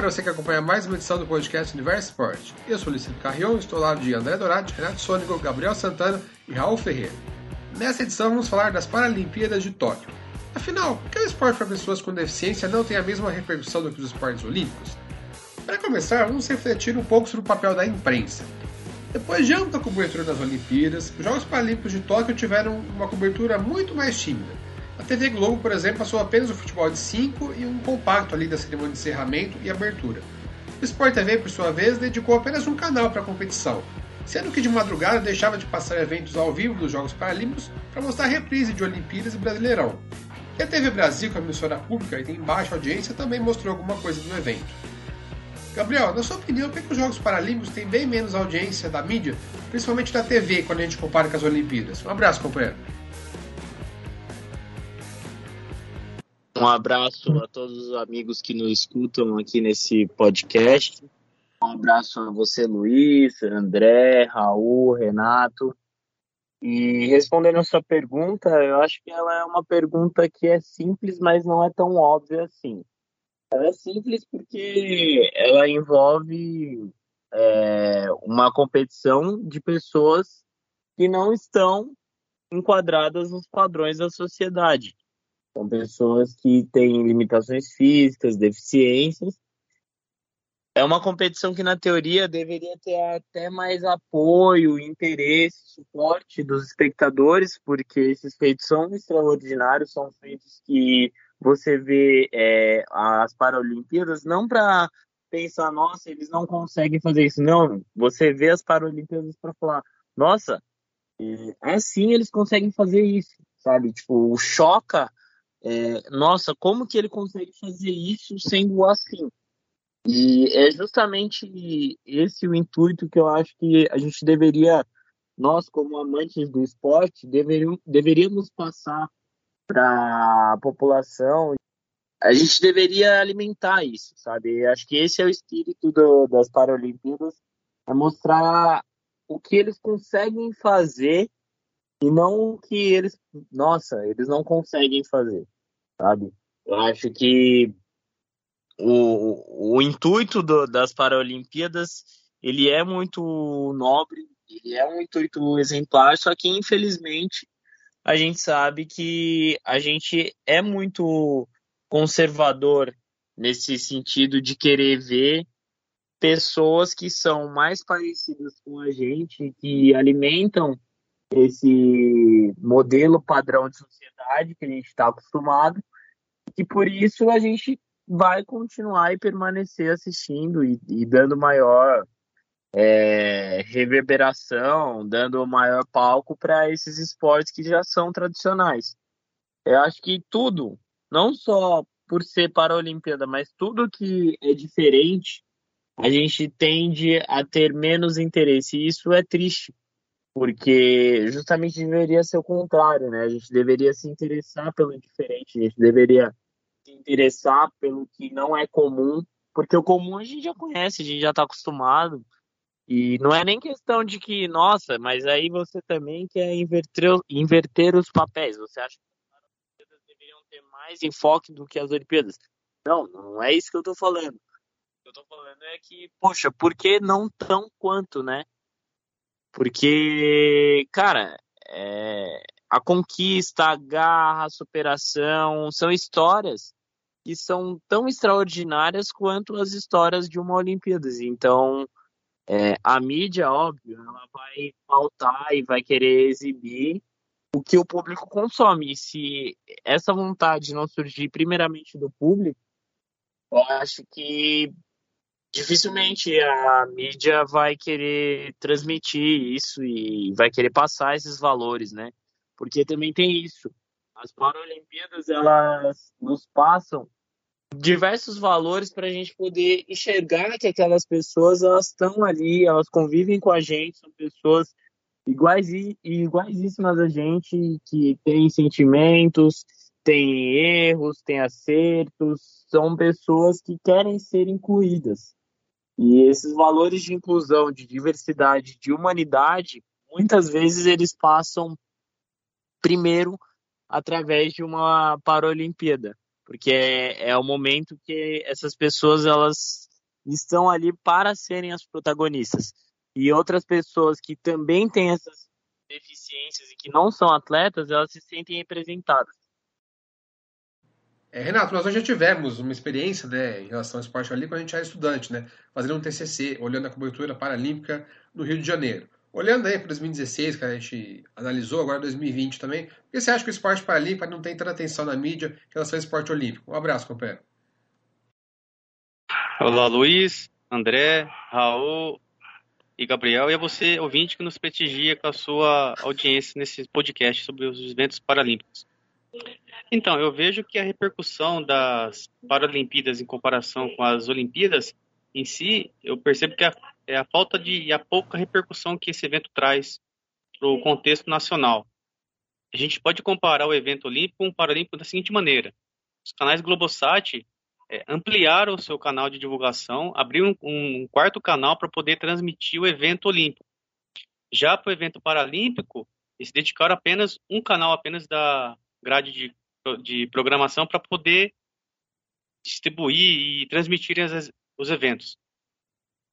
para você que acompanha mais uma edição do podcast Universo Esporte. Eu sou Licito Carrion, estou ao lado de André Dourado, Renato Sônico, Gabriel Santana e Raul Ferreira. Nessa edição vamos falar das Paralimpíadas de Tóquio. Afinal, por que o esporte para pessoas com deficiência não tem a mesma repercussão do que os esportes olímpicos? Para começar, vamos refletir um pouco sobre o papel da imprensa. Depois de ampla cobertura das Olimpíadas, os Jogos Paralímpicos de Tóquio tiveram uma cobertura muito mais tímida. A TV Globo, por exemplo, passou apenas o futebol de 5 e um compacto ali da cerimônia de encerramento e abertura. O Sport TV, por sua vez, dedicou apenas um canal para a competição, sendo que de madrugada deixava de passar eventos ao vivo dos Jogos Paralímpicos para mostrar reprise de Olimpíadas e Brasileirão. E a TV Brasil, que é emissora pública e tem baixa audiência, também mostrou alguma coisa do evento. Gabriel, na sua opinião, por que os Jogos Paralímpicos têm bem menos audiência da mídia, principalmente da TV, quando a gente compara com as Olimpíadas? Um abraço, companheiro. Um abraço a todos os amigos que nos escutam aqui nesse podcast. Um abraço a você, Luiz, André, Raul, Renato. E respondendo a sua pergunta, eu acho que ela é uma pergunta que é simples, mas não é tão óbvia assim. Ela é simples porque ela envolve é, uma competição de pessoas que não estão enquadradas nos padrões da sociedade. São pessoas que têm limitações físicas, deficiências. É uma competição que, na teoria, deveria ter até mais apoio, interesse, suporte dos espectadores, porque esses feitos são extraordinários, são feitos que você vê é, as Paralimpíadas não para pensar, nossa, eles não conseguem fazer isso. Não, você vê as Paralimpíadas para falar, nossa, assim eles conseguem fazer isso, sabe? Tipo, choca é, nossa, como que ele consegue fazer isso sendo assim? E é justamente esse o intuito que eu acho que a gente deveria, nós como amantes do esporte, deveríamos, passar para a população. A gente deveria alimentar isso, sabe? Acho que esse é o espírito do, das Paralimpíadas, é mostrar o que eles conseguem fazer e não que eles, nossa, eles não conseguem fazer, sabe? Eu acho que o, o intuito do, das Paralimpíadas ele é muito nobre, ele é um intuito exemplar, só que infelizmente a gente sabe que a gente é muito conservador nesse sentido de querer ver pessoas que são mais parecidas com a gente, que alimentam esse modelo padrão de sociedade que a gente está acostumado, e por isso a gente vai continuar e permanecer assistindo e, e dando maior é, reverberação, dando maior palco para esses esportes que já são tradicionais. Eu acho que tudo, não só por ser para a Olimpíada, mas tudo que é diferente, a gente tende a ter menos interesse. E isso é triste, porque justamente deveria ser o contrário, né? A gente deveria se interessar pelo diferente, a gente deveria se interessar pelo que não é comum, porque o comum a gente já conhece, a gente já está acostumado. E não é nem questão de que, nossa, mas aí você também quer inverter, inverter os papéis. Você acha que as Olimpíadas deveriam ter mais enfoque do que as Olimpíadas? Não, não é isso que eu estou falando. O que eu estou falando é que, poxa, por que não tão quanto, né? Porque, cara, é, a conquista, a garra, a superação, são histórias que são tão extraordinárias quanto as histórias de uma Olimpíadas. Então, é, a mídia, óbvio, ela vai pautar e vai querer exibir o que o público consome. E se essa vontade não surgir primeiramente do público, eu acho que dificilmente a mídia vai querer transmitir isso e vai querer passar esses valores, né? Porque também tem isso. As Paralimpíadas, elas nos passam diversos valores para a gente poder enxergar que aquelas pessoas elas estão ali, elas convivem com a gente, são pessoas iguais e iguaisíssimas a gente, que têm sentimentos, têm erros, têm acertos, são pessoas que querem ser incluídas. E esses valores de inclusão, de diversidade, de humanidade, muitas vezes eles passam primeiro através de uma Paralimpíada, porque é, é o momento que essas pessoas elas estão ali para serem as protagonistas. E outras pessoas que também têm essas deficiências e que não são atletas, elas se sentem representadas. É, Renato, nós já tivemos uma experiência né, em relação ao esporte quando a gente era estudante, né, fazendo um TCC, olhando a cobertura paralímpica no Rio de Janeiro. Olhando aí para 2016, que a gente analisou, agora 2020 também, por que você acha que o esporte paralímpico não tem tanta atenção na mídia em relação ao esporte olímpico? Um abraço, companheiro. Olá, Luiz, André, Raul e Gabriel, e a você, ouvinte, que nos prestigia com a sua audiência nesse podcast sobre os eventos paralímpicos. Então, eu vejo que a repercussão das Paralimpíadas em comparação com as Olimpíadas em si, eu percebo que a, é a falta de e a pouca repercussão que esse evento traz para o contexto nacional. A gente pode comparar o evento olímpico com o paralímpico da seguinte maneira: os canais Globosat é, ampliaram o seu canal de divulgação, abriram um, um quarto canal para poder transmitir o evento olímpico. Já para o evento paralímpico, eles dedicaram apenas um canal apenas da grade de, de programação para poder distribuir e transmitir as, os eventos.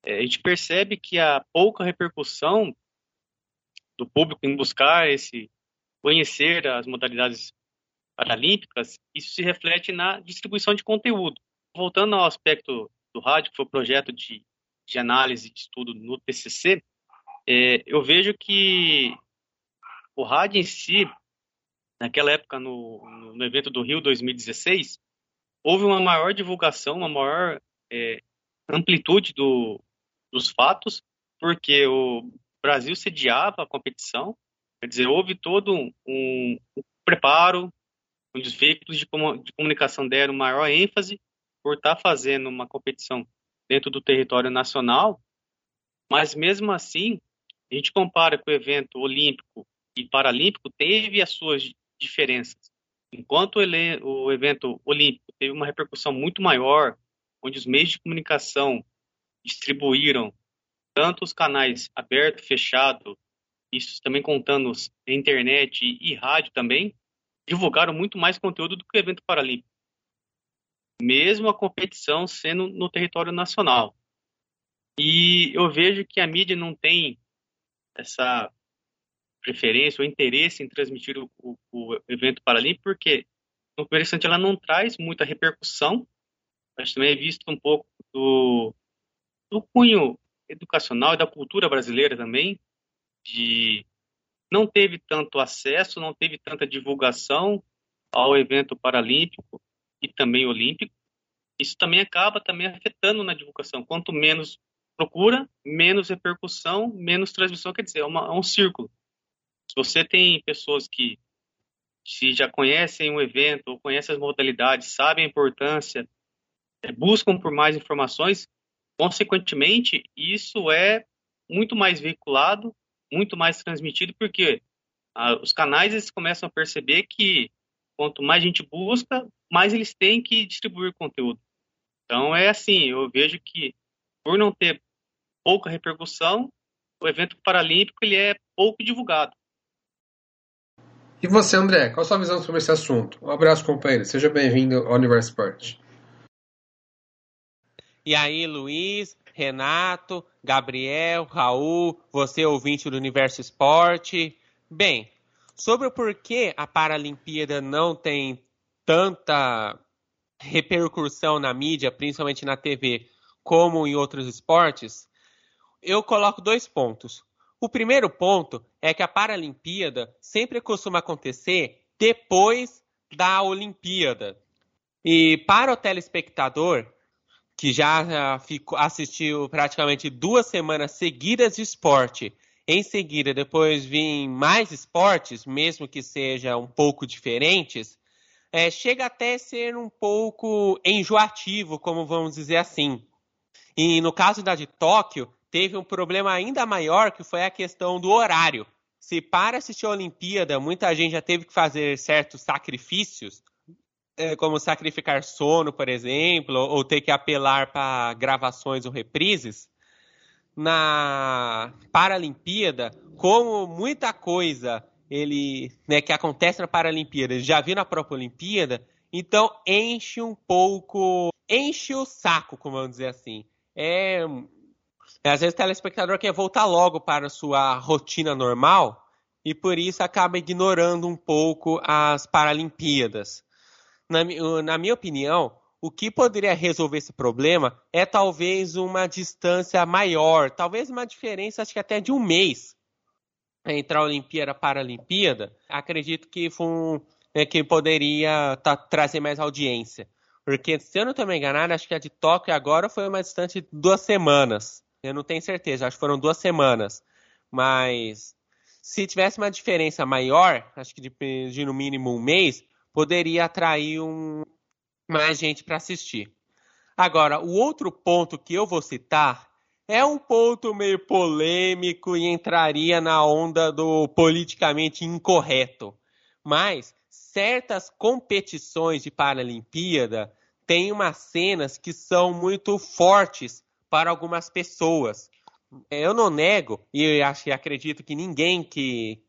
É, a gente percebe que a pouca repercussão do público em buscar esse conhecer as modalidades paralímpicas, isso se reflete na distribuição de conteúdo. Voltando ao aspecto do rádio, que foi o projeto de, de análise de estudo no TCC, é, eu vejo que o rádio em si naquela época, no, no, evento do Rio 2016, houve uma maior divulgação, uma maior é, amplitude do, dos fatos, porque o Brasil sediava a competição, quer dizer, houve todo um, um preparo, onde os veículos de, de comunicação deram maior ênfase por estar fazendo uma competição dentro do território nacional, mas mesmo assim, a gente compara com o evento olímpico e paralímpico, teve as suas diferenças. Enquanto o evento olímpico teve uma repercussão muito maior, onde os meios de comunicação distribuíram tanto os canais aberto, fechado, isso também contando internet e rádio também, divulgaram muito mais conteúdo do que o evento paralímpico. Mesmo a competição sendo no território nacional. E eu vejo que a mídia não tem essa preferência ou interesse em transmitir o, o, o evento paralímpico, porque no primeiro ela não traz muita repercussão, mas também é visto um pouco do, do cunho educacional e da cultura brasileira também, de não teve tanto acesso, não teve tanta divulgação ao evento paralímpico e também olímpico. Isso também acaba também afetando na divulgação. Quanto menos procura, menos repercussão, menos transmissão. Quer dizer, é, uma, é um círculo. Se você tem pessoas que se já conhecem o evento ou conhecem as modalidades, sabem a importância, é, buscam por mais informações, consequentemente, isso é muito mais veiculado, muito mais transmitido, porque ah, os canais eles começam a perceber que quanto mais gente busca, mais eles têm que distribuir conteúdo. Então é assim, eu vejo que por não ter pouca repercussão, o evento paralímpico ele é pouco divulgado. E você, André, qual a sua visão sobre esse assunto? Um abraço, companheiro. Seja bem-vindo ao Universo Esporte. E aí, Luiz, Renato, Gabriel, Raul, você ouvinte do Universo Esporte. Bem, sobre o porquê a Paralimpíada não tem tanta repercussão na mídia, principalmente na TV, como em outros esportes, eu coloco dois pontos. O primeiro ponto é que a Paralimpíada sempre costuma acontecer depois da Olimpíada. E para o telespectador, que já assistiu praticamente duas semanas seguidas de esporte, em seguida depois vir mais esportes, mesmo que sejam um pouco diferentes, é, chega até ser um pouco enjoativo, como vamos dizer assim. E no caso da de Tóquio, teve um problema ainda maior, que foi a questão do horário. Se para assistir a Olimpíada, muita gente já teve que fazer certos sacrifícios, é, como sacrificar sono, por exemplo, ou ter que apelar para gravações ou reprises, na Paralimpíada, como muita coisa ele, né, que acontece na Paralimpíada já viu na própria Olimpíada, então enche um pouco, enche o saco, como vamos dizer assim é às vezes o telespectador quer voltar logo para a sua rotina normal e por isso acaba ignorando um pouco as Paralimpíadas. Na, na minha opinião, o que poderia resolver esse problema é talvez uma distância maior, talvez uma diferença, acho que até de um mês entre a Olimpíada e a Paralimpíada. Acredito que um, é, que poderia tá, trazer mais audiência. Porque, se eu não estou me enganado, acho que a de Tóquio agora foi uma distância de duas semanas. Eu não tenho certeza, acho que foram duas semanas. Mas se tivesse uma diferença maior, acho que de, de no mínimo um mês, poderia atrair um, mais gente para assistir. Agora, o outro ponto que eu vou citar é um ponto meio polêmico e entraria na onda do politicamente incorreto. Mas certas competições de Paralimpíada têm umas cenas que são muito fortes para algumas pessoas. Eu não nego, e acho e acredito que ninguém que,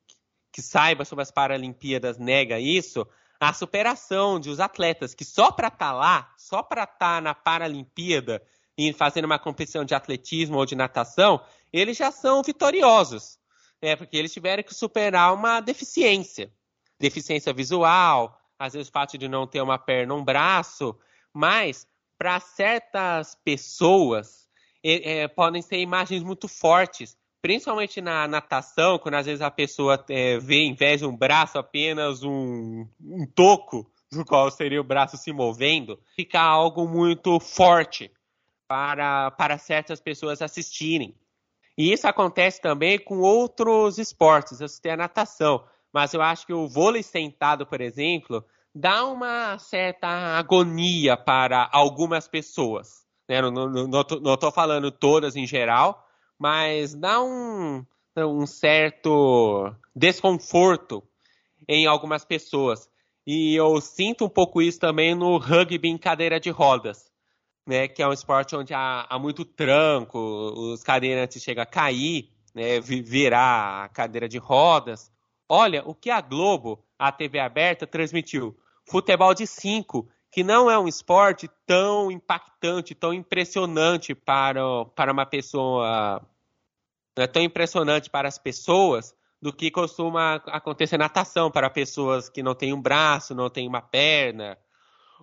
que saiba sobre as Paralimpíadas nega isso, a superação de os atletas que só para estar tá lá, só para estar tá na Paralimpíada e fazendo uma competição de atletismo ou de natação, eles já são vitoriosos. É, porque eles tiveram que superar uma deficiência. Deficiência visual, às vezes o fato de não ter uma perna um braço, mas para certas pessoas é, é, podem ser imagens muito fortes, principalmente na natação, quando às vezes a pessoa é, vê, em vez de um braço, apenas um, um toco, no qual seria o braço se movendo, fica algo muito forte para, para certas pessoas assistirem. E isso acontece também com outros esportes. Eu citei a natação, mas eu acho que o vôlei sentado, por exemplo, dá uma certa agonia para algumas pessoas. Né? Não, não, não estou falando todas em geral, mas dá um, um certo desconforto em algumas pessoas. E eu sinto um pouco isso também no rugby em cadeira de rodas, né, que é um esporte onde há, há muito tranco, os cadeirantes chegam a cair, né, virar a cadeira de rodas. Olha, o que a Globo, a TV aberta, transmitiu? Futebol de 5, que não é um esporte tão impactante, tão impressionante para, para uma pessoa, não é tão impressionante para as pessoas do que costuma acontecer natação para pessoas que não têm um braço, não têm uma perna.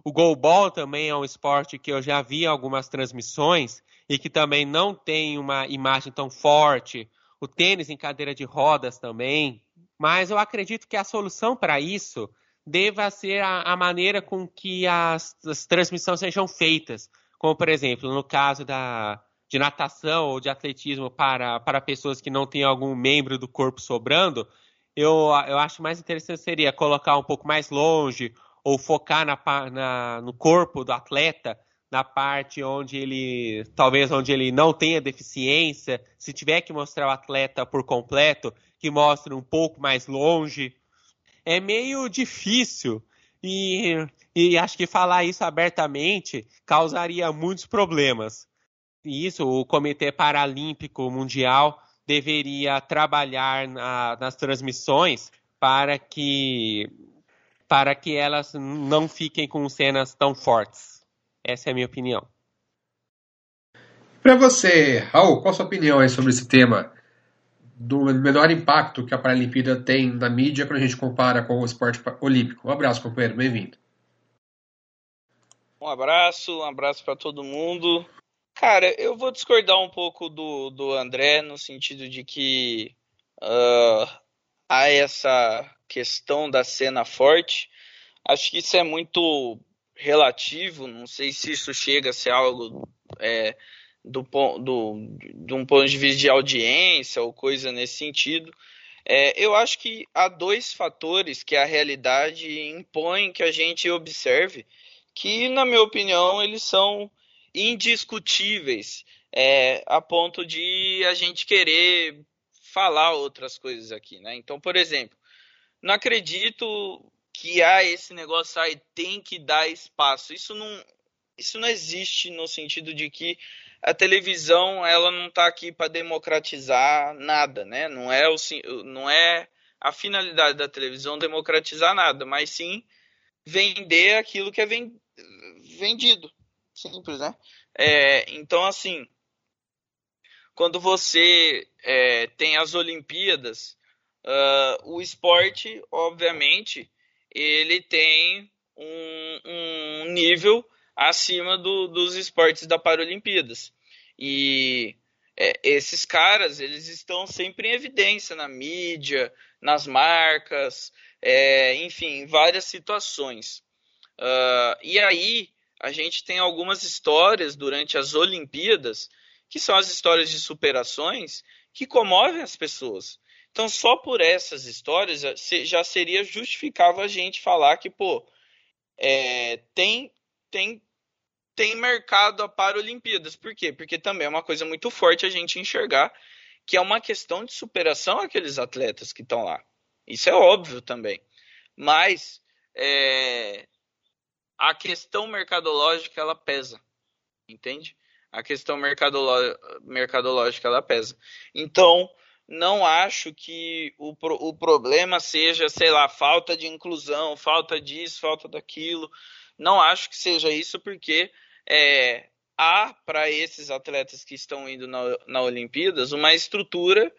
O goalball também é um esporte que eu já vi algumas transmissões e que também não tem uma imagem tão forte. O tênis em cadeira de rodas também. Mas eu acredito que a solução para isso deva ser a, a maneira com que as, as, transmissões sejam feitas. Como, por exemplo, no caso da, de natação ou de atletismo para, para pessoas que não têm algum membro do corpo sobrando, eu, eu acho mais interessante seria colocar um pouco mais longe ou focar na, na, no corpo do atleta, na parte onde ele, talvez onde ele não tenha deficiência, se tiver que mostrar o atleta por completo, que mostre um pouco mais longe, é meio difícil. E, e acho que falar isso abertamente causaria muitos problemas. E isso, o Comitê Paralímpico Mundial deveria trabalhar na, nas transmissões para que para que elas não fiquem com cenas tão fortes. Essa é a minha opinião. Para você, Raul, qual a sua opinião sobre esse tema? Do menor impacto que a Paralimpíada tem na mídia quando a gente compara com o esporte olímpico. Um abraço, companheiro, bem-vindo. Um abraço, um abraço para todo mundo. Cara, eu vou discordar um pouco do, do André no sentido de que uh, há essa questão da cena forte. Acho que isso é muito relativo. Não sei se isso chega a ser algo é, do, do, de um ponto de vista de audiência ou coisa nesse sentido. É, eu acho que há dois fatores que a realidade impõe que a gente observe, que, na minha opinião, eles são indiscutíveis, é, a ponto de a gente querer falar outras coisas aqui. Né? Então, por exemplo, não acredito que há esse negócio aí, tem que dar espaço. Isso não, isso não existe no sentido de que a televisão ela não está aqui para democratizar nada, né? Não é, o, não é a finalidade da televisão democratizar nada, mas sim vender aquilo que é vendido. Simples, né? É, então, assim, quando você é, tem as Olimpíadas, uh, o esporte, obviamente, ele tem um, um nível acima do, dos esportes da Paralimpíadas. E é, esses caras, eles estão sempre em evidência na mídia, nas marcas, é, enfim, em várias situações. Uh, e aí, a gente tem algumas histórias durante as Olimpíadas, que são as histórias de superações, que comovem as pessoas. Então, só por essas histórias já seria justificável a gente falar que, pô, é, tem, tem tem mercado para Olimpíadas. Por quê? Porque também é uma coisa muito forte a gente enxergar que é uma questão de superação aqueles atletas que estão lá. Isso é óbvio também. Mas é, a questão mercadológica ela pesa, entende? A questão mercadológica ela pesa. Então, não acho que o, o problema seja, sei lá, falta de inclusão, falta disso, falta daquilo. Não acho que seja isso, porque é, há para esses atletas que estão indo na, na Olimpíadas uma estrutura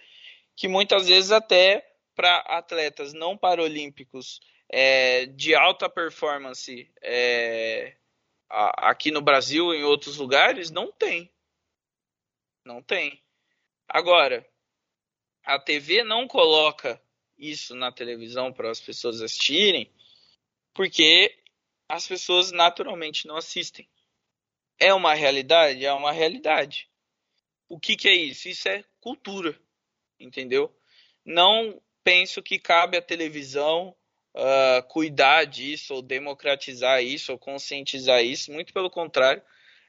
que muitas vezes até para atletas não paralímpicos é, de alta performance é, aqui no Brasil em outros lugares não tem. Não tem. Agora, a TV não coloca isso na televisão para as pessoas assistirem, porque as pessoas naturalmente não assistem. É uma realidade? É uma realidade. O que, que é isso? Isso é cultura, entendeu? Não penso que cabe à televisão uh, cuidar disso, ou democratizar isso, ou conscientizar isso. Muito pelo contrário.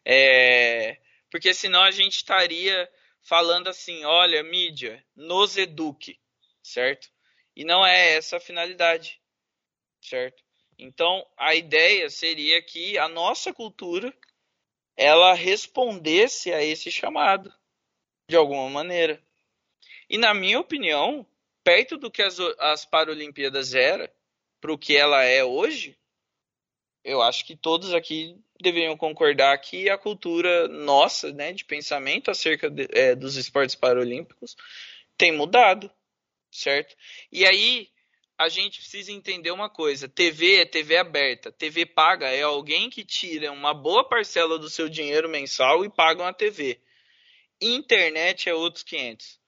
É... Porque senão a gente estaria falando assim: olha, mídia, nos eduque, certo? E não é essa a finalidade, certo? Então, a ideia seria que a nossa cultura ela respondesse a esse chamado de alguma maneira. E na minha opinião, perto do que as, as Paralimpíadas era para o que ela é hoje, eu acho que todos aqui deveriam concordar que a cultura nossa, né, de pensamento acerca de, é, dos esportes paralímpicos tem mudado, certo? E aí a gente precisa entender uma coisa: TV é TV aberta, TV paga é alguém que tira uma boa parcela do seu dinheiro mensal e paga uma TV. Internet é outros 500.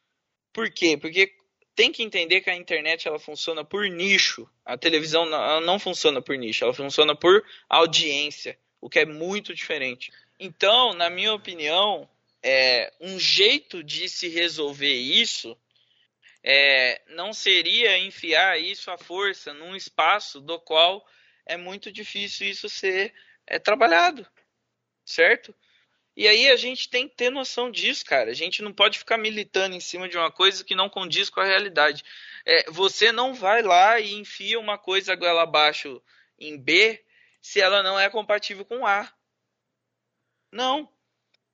Por quê? Porque tem que entender que a internet ela funciona por nicho. A televisão não, não funciona por nicho, ela funciona por audiência, o que é muito diferente. Então, na minha opinião, é um jeito de se resolver isso é, não seria enfiar isso à força num espaço do qual é muito difícil isso ser é, trabalhado, certo? E aí a gente tem que ter noção disso, cara. A gente não pode ficar militando em cima de uma coisa que não condiz com a realidade. É, você não vai lá e enfia uma coisa goela abaixo em B se ela não é compatível com A. Não.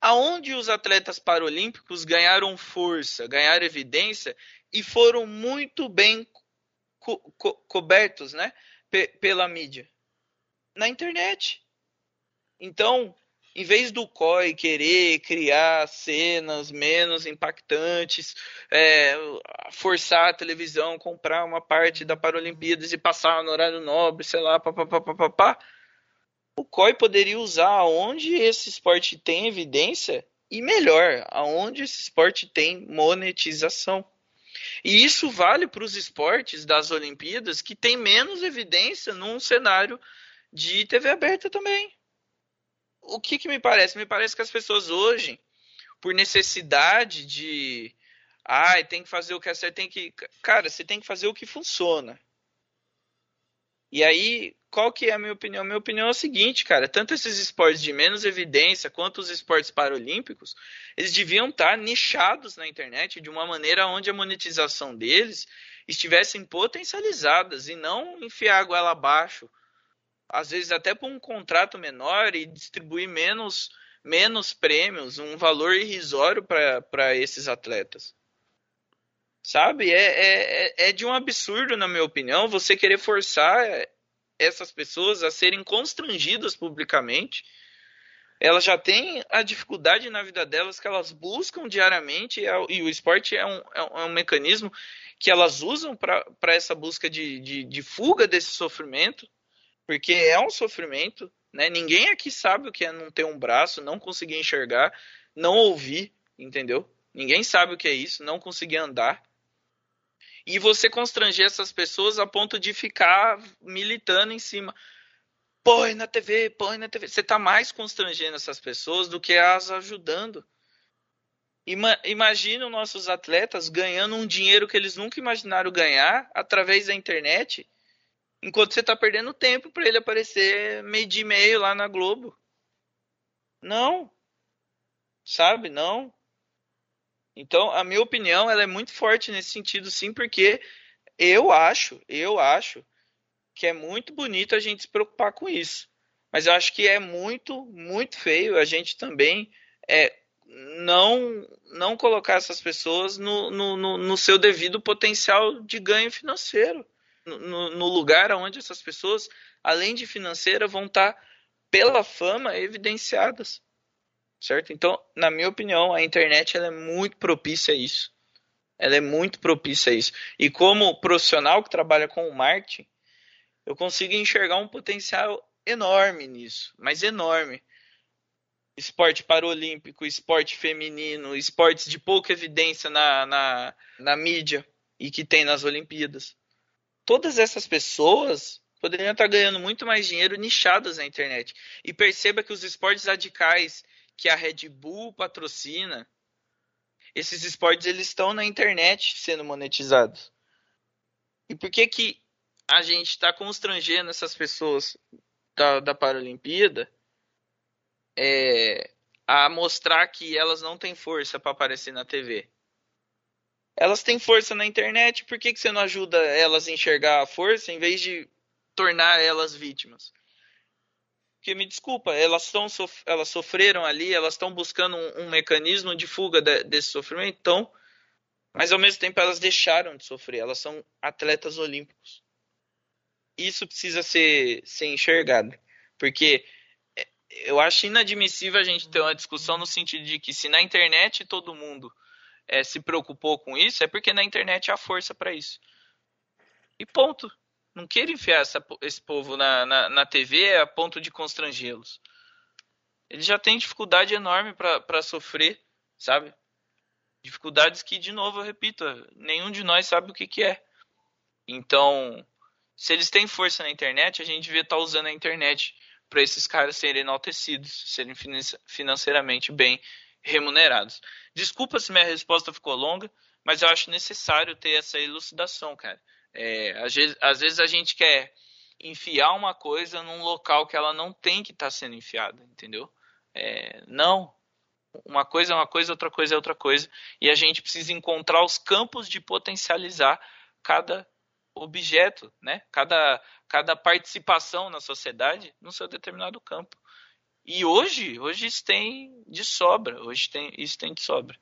Aonde os atletas paralímpicos ganharam força, ganharam evidência e foram muito bem co co cobertos né, pela mídia? Na internet. Então, em vez do COI querer criar cenas menos impactantes, é, forçar a televisão, comprar uma parte da Paralimpíadas e passar no horário nobre, sei lá, papapá, o COI poderia usar onde esse esporte tem evidência e melhor, aonde esse esporte tem monetização. E isso vale para os esportes das Olimpíadas que tem menos evidência num cenário de TV aberta também. O que, que me parece? Me parece que as pessoas hoje, por necessidade de. Ai, ah, tem que fazer o que é certo, tem que. Cara, você tem que fazer o que funciona. E aí, qual que é a minha opinião? Minha opinião é o seguinte, cara, tanto esses esportes de menos evidência quanto os esportes paralímpicos, eles deviam estar nichados na internet de uma maneira onde a monetização deles estivessem potencializadas e não enfiar a goela abaixo, às vezes até por um contrato menor e distribuir menos, menos prêmios, um valor irrisório para esses atletas. Sabe? É, é, é, é de um absurdo, na minha opinião, você querer forçar essas pessoas a serem constrangidas publicamente elas já têm a dificuldade na vida delas que elas buscam diariamente e o esporte é um, é um mecanismo que elas usam para essa busca de, de, de, fuga desse sofrimento, porque é um sofrimento, né? Ninguém aqui sabe o que é não ter um braço, não conseguir enxergar, não ouvir, entendeu? Ninguém sabe o que é isso, não conseguir andar. E você constranger essas pessoas a ponto de ficar militando em cima. Põe na TV, põe na TV. Você está mais constrangendo essas pessoas do que as ajudando. Ima imagina os nossos atletas ganhando um dinheiro que eles nunca imaginaram ganhar através da internet, enquanto você está perdendo tempo para ele aparecer meio de meio lá na Globo. Não. Sabe? Não. Então, a minha opinião ela é muito forte nesse sentido, sim, porque eu acho, eu acho que é muito bonito a gente se preocupar com isso. Mas eu acho que é muito, muito feio a gente também é, não não colocar essas pessoas no, no, no, no seu devido potencial de ganho financeiro. No, no, lugar onde essas pessoas, além de financeira, vão estar pela fama evidenciadas. Certo? Então, na minha opinião, a internet ela é muito propícia a isso. Ela é muito propícia a isso. E como profissional que trabalha com o marketing, eu consigo enxergar um potencial enorme nisso, mas enorme esporte paralímpico, esporte feminino, esportes de pouca evidência na, na, na mídia e que tem nas Olimpíadas. Todas essas pessoas poderiam estar ganhando muito mais dinheiro nichadas na internet. E perceba que os esportes radicais que a Red Bull patrocina, esses esportes eles estão na internet sendo monetizados. E por que que a gente está constrangendo essas pessoas da, da Paralimpíada é, a mostrar que elas não têm força para aparecer na TV. Elas têm força na internet, por que, que você não ajuda elas a enxergar a força em vez de tornar elas vítimas? Porque me desculpa, elas, estão elas sofreram ali, elas estão buscando um, um, mecanismo de fuga de, desse sofrimento, então, mas ao mesmo tempo elas deixaram de sofrer, elas são atletas olímpicos. Isso precisa ser, ser enxergado, porque eu acho inadmissível a gente ter uma discussão no sentido de que se na internet todo mundo é, se preocupou com isso, é porque na internet há força para isso. E ponto. Não quero enfiar essa, esse povo na, na, na TV a ponto de constrangê-los. Eles já têm dificuldade enorme para sofrer, sabe? Dificuldades que, de novo, eu repito, nenhum de nós sabe o que, que é. Então, se eles têm força na internet, a gente devia estar tá usando a internet para esses caras serem enaltecidos, serem financeiramente bem remunerados. Desculpa se minha resposta ficou longa, mas eu acho necessário ter essa elucidação, cara. É, às, vezes, às, vezes, a gente quer enfiar uma coisa num local que ela não tem que estar tá sendo enfiada, entendeu? É, não. Uma coisa é uma coisa, outra coisa é outra coisa. E a gente precisa encontrar os campos de potencializar cada objeto, né? Cada, cada participação na sociedade no seu determinado campo. E hoje, hoje isso tem de sobra, hoje tem, isso tem de sobra.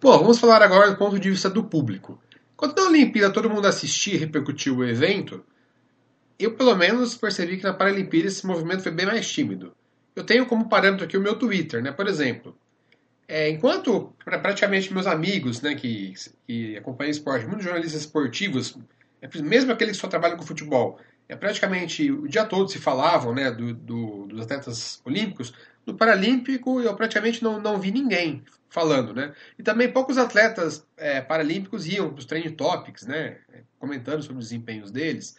Bom, vamos falar agora do ponto de vista do público. Quando na Olimpíada todo mundo assistia e repercutiu o evento, eu pelo menos percebi que na Paralimpíada esse movimento foi bem mais tímido. Eu tenho como parâmetro aqui o meu Twitter, né? Por exemplo, é, enquanto praticamente meus amigos né, que, que acompanham esporte, muitos jornalistas esportivos, é, mesmo aqueles que só trabalham com futebol, é, praticamente o dia todo se falavam né, do, do, dos atletas olímpicos, no Paralímpico eu praticamente não, não vi ninguém falando. Né? E também poucos atletas é, paralímpicos iam para os training topics, né, comentando sobre os desempenhos deles.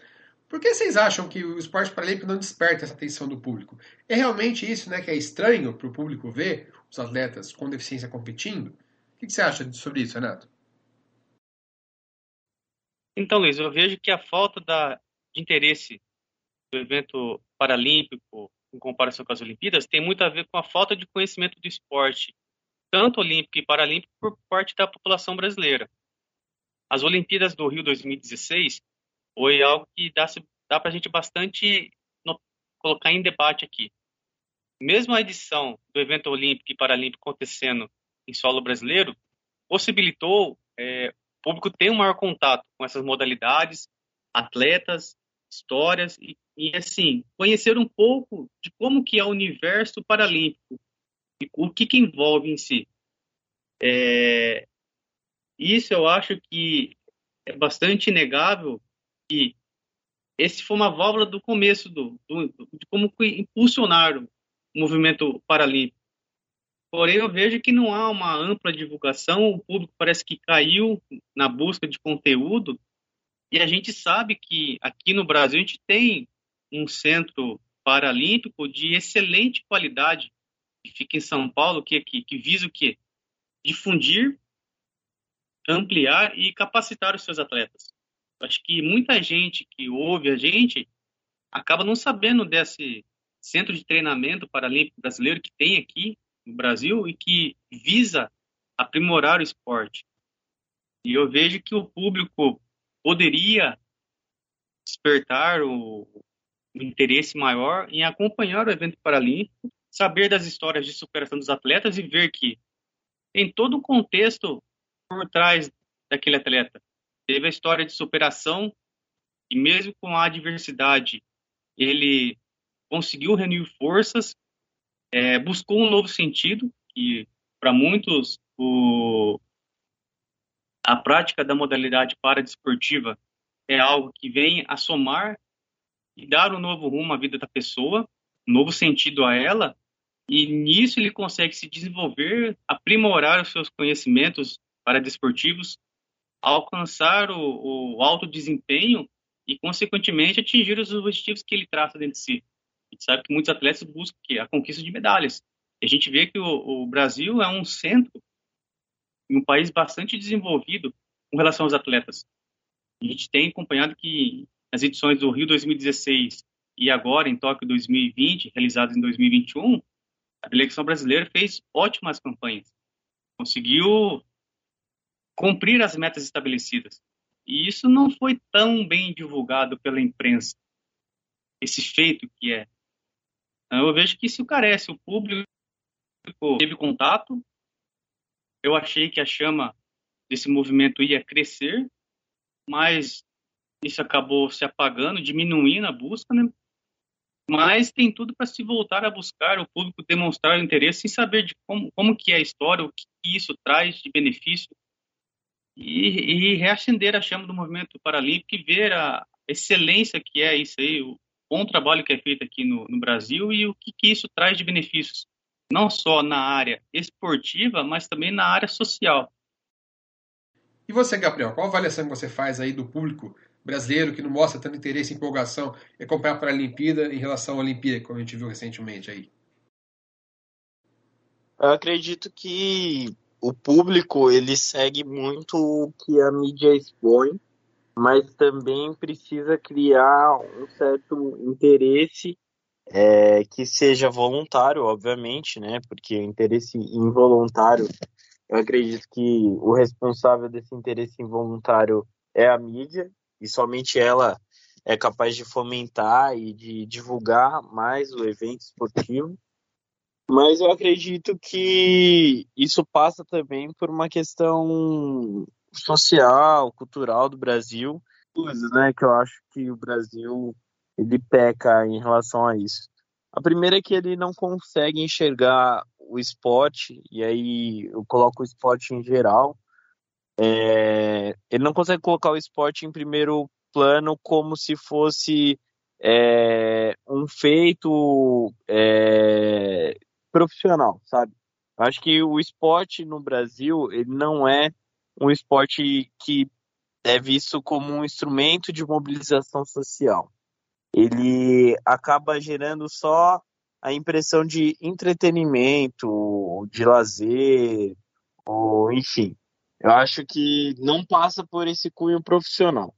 Por que vocês acham que o esporte paralímpico não desperta essa atenção do público? É realmente isso né, que é estranho para o público ver os atletas com deficiência competindo? O que você acha sobre isso, Renato? Então, Luiz, eu vejo que a falta da, de interesse do evento paralímpico em comparação com as Olimpíadas tem muito a ver com a falta de conhecimento do esporte, tanto olímpico e paralímpico, por parte da população brasileira. As Olimpíadas do Rio 2016 foi algo que dá, dá para a gente bastante no, colocar em debate aqui. Mesmo a edição do evento olímpico e paralímpico acontecendo em solo brasileiro, possibilitou é, o público ter um maior contato com essas modalidades, atletas histórias e, e, assim conhecer um pouco de como que é o universo paralímpico o que, que envolve em si. É, isso eu acho que é bastante inegável que esse foi uma válvula do começo do, do de como impulsionar o movimento paralímpico. Porém, eu vejo que não há uma ampla divulgação, o público parece que caiu na busca de conteúdo, e a gente sabe que aqui no Brasil a gente tem um centro paralímpico de excelente qualidade, que fica em São Paulo, que, que, que visa o quê? Difundir, ampliar e capacitar os seus atletas. Acho que muita gente que ouve a gente acaba não sabendo desse centro de treinamento paralímpico brasileiro que tem aqui no Brasil e que visa aprimorar o esporte. E eu vejo que o público poderia despertar o, o interesse maior em acompanhar o evento paralímpico, saber das histórias de superação dos atletas e ver que tem todo um contexto por trás daquele atleta. Teve a história de superação e mesmo com a adversidade, ele conseguiu reunir forças é, buscou um novo sentido, e para muitos o, a prática da modalidade paradesportiva é algo que vem a somar e dar um novo rumo à vida da pessoa, um novo sentido a ela, e nisso ele consegue se desenvolver, aprimorar os seus conhecimentos paradesportivos, alcançar o, o alto desempenho e, consequentemente, atingir os objetivos que ele traça dentro de si. A gente sabe que muitos atletas buscam a conquista de medalhas. A gente vê que o, o Brasil é um centro, um país bastante desenvolvido com relação aos atletas. A gente tem acompanhado que as edições do Rio 2016 e agora em Tóquio 2020, realizadas em 2021, a delegação brasileira fez ótimas campanhas. Conseguiu cumprir as metas estabelecidas. E isso não foi tão bem divulgado pela imprensa. Esse feito que é então, eu vejo que isso carece. O público teve contato. Eu achei que a chama desse movimento ia crescer, mas isso acabou se apagando, diminuindo a busca, né? Mas tem tudo para se voltar a buscar, o público demonstrar interesse em saber de como, como que é a história, o que isso traz de benefício e, e reacender a chama do movimento paralímpico e ver a excelência que é isso aí, o, bom trabalho que é feito aqui no, no Brasil e o que, que isso traz de benefícios, não só na área esportiva, mas também na área social. E você, Gabriel, qual avaliação você faz aí do público brasileiro que não mostra tanto interesse e empolgação em acompanhar para a Olimpíada em relação à Olimpíada, como a gente viu recentemente aí? Eu acredito que o público ele segue muito o que a mídia expõe mas também precisa criar um certo interesse é, que seja voluntário, obviamente, né? Porque interesse involuntário, eu acredito que o responsável desse interesse involuntário é a mídia e somente ela é capaz de fomentar e de divulgar mais o evento esportivo. Mas eu acredito que isso passa também por uma questão social, cultural do Brasil, coisas, né, que eu acho que o Brasil ele peca em relação a isso. A primeira é que ele não consegue enxergar o esporte, e aí eu coloco o esporte em geral, é, ele não consegue colocar o esporte em primeiro plano como se fosse é, um feito é, profissional, sabe? Acho que o esporte no Brasil ele não é um esporte que é visto como um instrumento de mobilização social. Ele acaba gerando só a impressão de entretenimento, de lazer, ou enfim. Eu acho que não passa por esse cunho profissional.